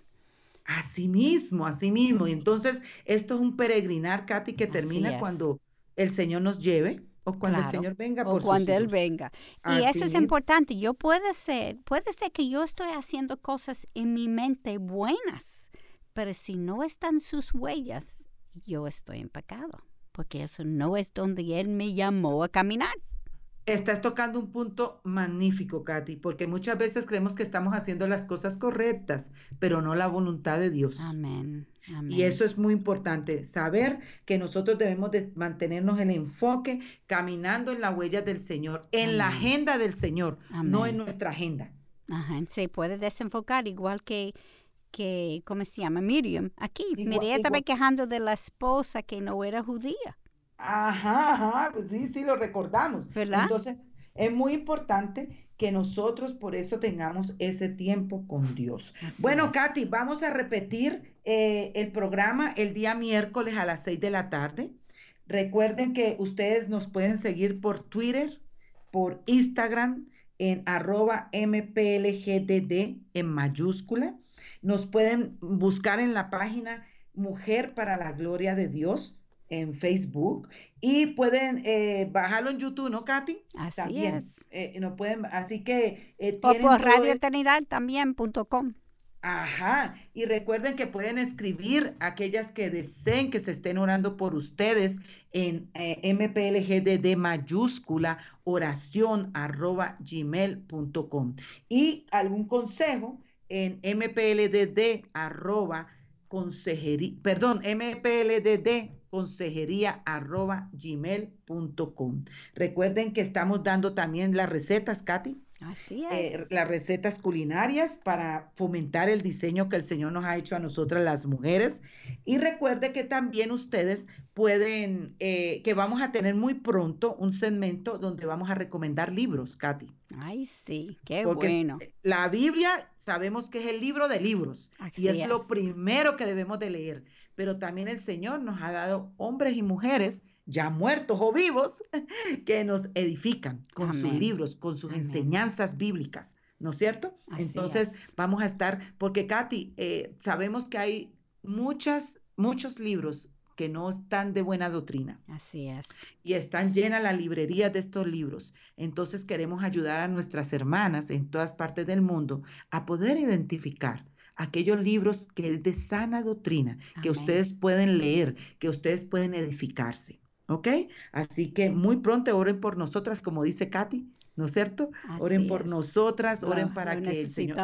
Así mismo, así mismo. Y entonces, esto es un peregrinar, Katy, que termina cuando el Señor nos lleve o cuando el Claro, Señor venga o por sus cuando Él hijos. venga. Y Así eso es mismo. importante. Yo puede ser, puede ser que yo estoy haciendo cosas en mi mente buenas, pero si no están sus huellas, yo estoy en pecado, porque eso no es donde Él me llamó a caminar. Estás tocando un punto magnífico, Katy, porque muchas veces creemos que estamos haciendo las cosas correctas, pero no la voluntad de Dios. Amén. Amén. Y eso es muy importante, saber que nosotros debemos de mantenernos en el enfoque, caminando en la huella del Señor, en la agenda del Señor, no en nuestra agenda. Ajá, se puede desenfocar igual que, que ¿cómo se llama? Miriam. Aquí, Igual- Miriam estaba igual- quejando de la esposa que no era judía. Ajá, ajá, pues sí, sí, lo recordamos. ¿Verdad? Entonces, es muy importante que nosotros por eso tengamos ese tiempo con Dios. Así Bueno, es. Katy, vamos a repetir eh, el programa el día miércoles a las 6 de la tarde. Recuerden que ustedes nos pueden seguir por Twitter, por Instagram, en arroba MPLGDD en mayúscula. Nos pueden buscar en la página Mujer para la Gloria de Dios en Facebook y pueden eh, bajarlo en YouTube, ¿no, Katy? Así También. es. eh, no pueden, así que eh, O por Radio Eternidad también punto com. Ajá, y recuerden que pueden escribir aquellas que deseen que se estén orando por ustedes en eh, MPLGDD mayúscula oración arroba gmail.com y algún consejo en MPLDD arroba consejería, perdón, MPLDD consejería arroba gmail.com. Recuerden que estamos dando también las recetas, Katy Así eh, es. las recetas culinarias para fomentar el diseño que el Señor nos ha hecho a nosotras las mujeres. Y recuerde que también ustedes pueden, eh, que vamos a tener muy pronto un segmento donde vamos a recomendar libros, Katy. Ay, sí, qué Porque bueno. la Biblia sabemos que es el libro de libros Así y es lo es. primero que debemos de leer. Pero también el Señor nos ha dado hombres y mujeres ya muertos o vivos [laughs] que nos edifican con sus libros, con sus Amén. enseñanzas bíblicas, ¿no es cierto? Así Entonces es. vamos a estar, porque Katy, eh, sabemos que hay muchas, muchos libros que no están de buena doctrina Así es. y están llenas las librerías de estos libros. Entonces queremos ayudar a nuestras hermanas en todas partes del mundo a poder identificar aquellos libros que es de sana doctrina, que ustedes pueden leer, que ustedes pueden edificarse. ¿Ok? Así que muy pronto oren por nosotras, como dice Katy, ¿no es cierto? oren por nosotras, oren para que el Señor...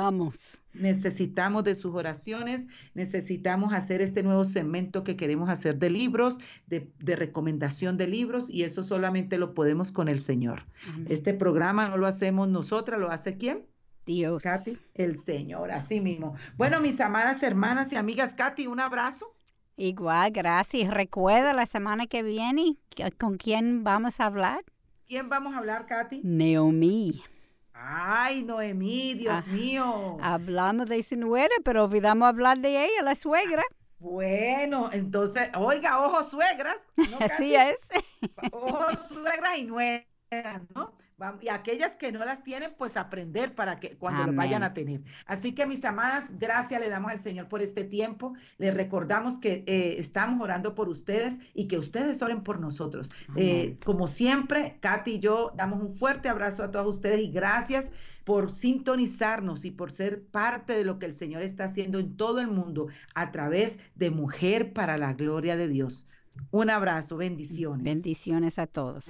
Necesitamos de sus oraciones, necesitamos hacer este nuevo segmento que queremos hacer de libros, de, recomendación de libros, y eso solamente lo podemos con el Señor. Este programa no lo hacemos nosotras, lo hace quién? Dios. Katy, el Señor, así mismo. Bueno, mis amadas hermanas y amigas, Katy, un abrazo. Igual, gracias. Recuerda la semana que viene con quién vamos a hablar. ¿Quién vamos a hablar, Katy? Naomi. Ay, Noemí, Dios ah, mío. Hablamos de su nuera, pero olvidamos hablar de ella, la suegra. Bueno, entonces, oiga, ojos suegras. [laughs] Así es. Ojos suegras y nueras, ¿no? Y aquellas que no las tienen, pues aprender para que cuando lo vayan a tener. Así que mis amadas, gracias le damos al Señor por este tiempo. Les recordamos que eh, estamos orando por ustedes y que ustedes oren por nosotros. Eh, como siempre, Katy y yo damos un fuerte abrazo a todos ustedes y gracias por sintonizarnos y por ser parte de lo que el Señor está haciendo en todo el mundo a través de Mujer para la Gloria de Dios. Un abrazo, bendiciones. Bendiciones a todos.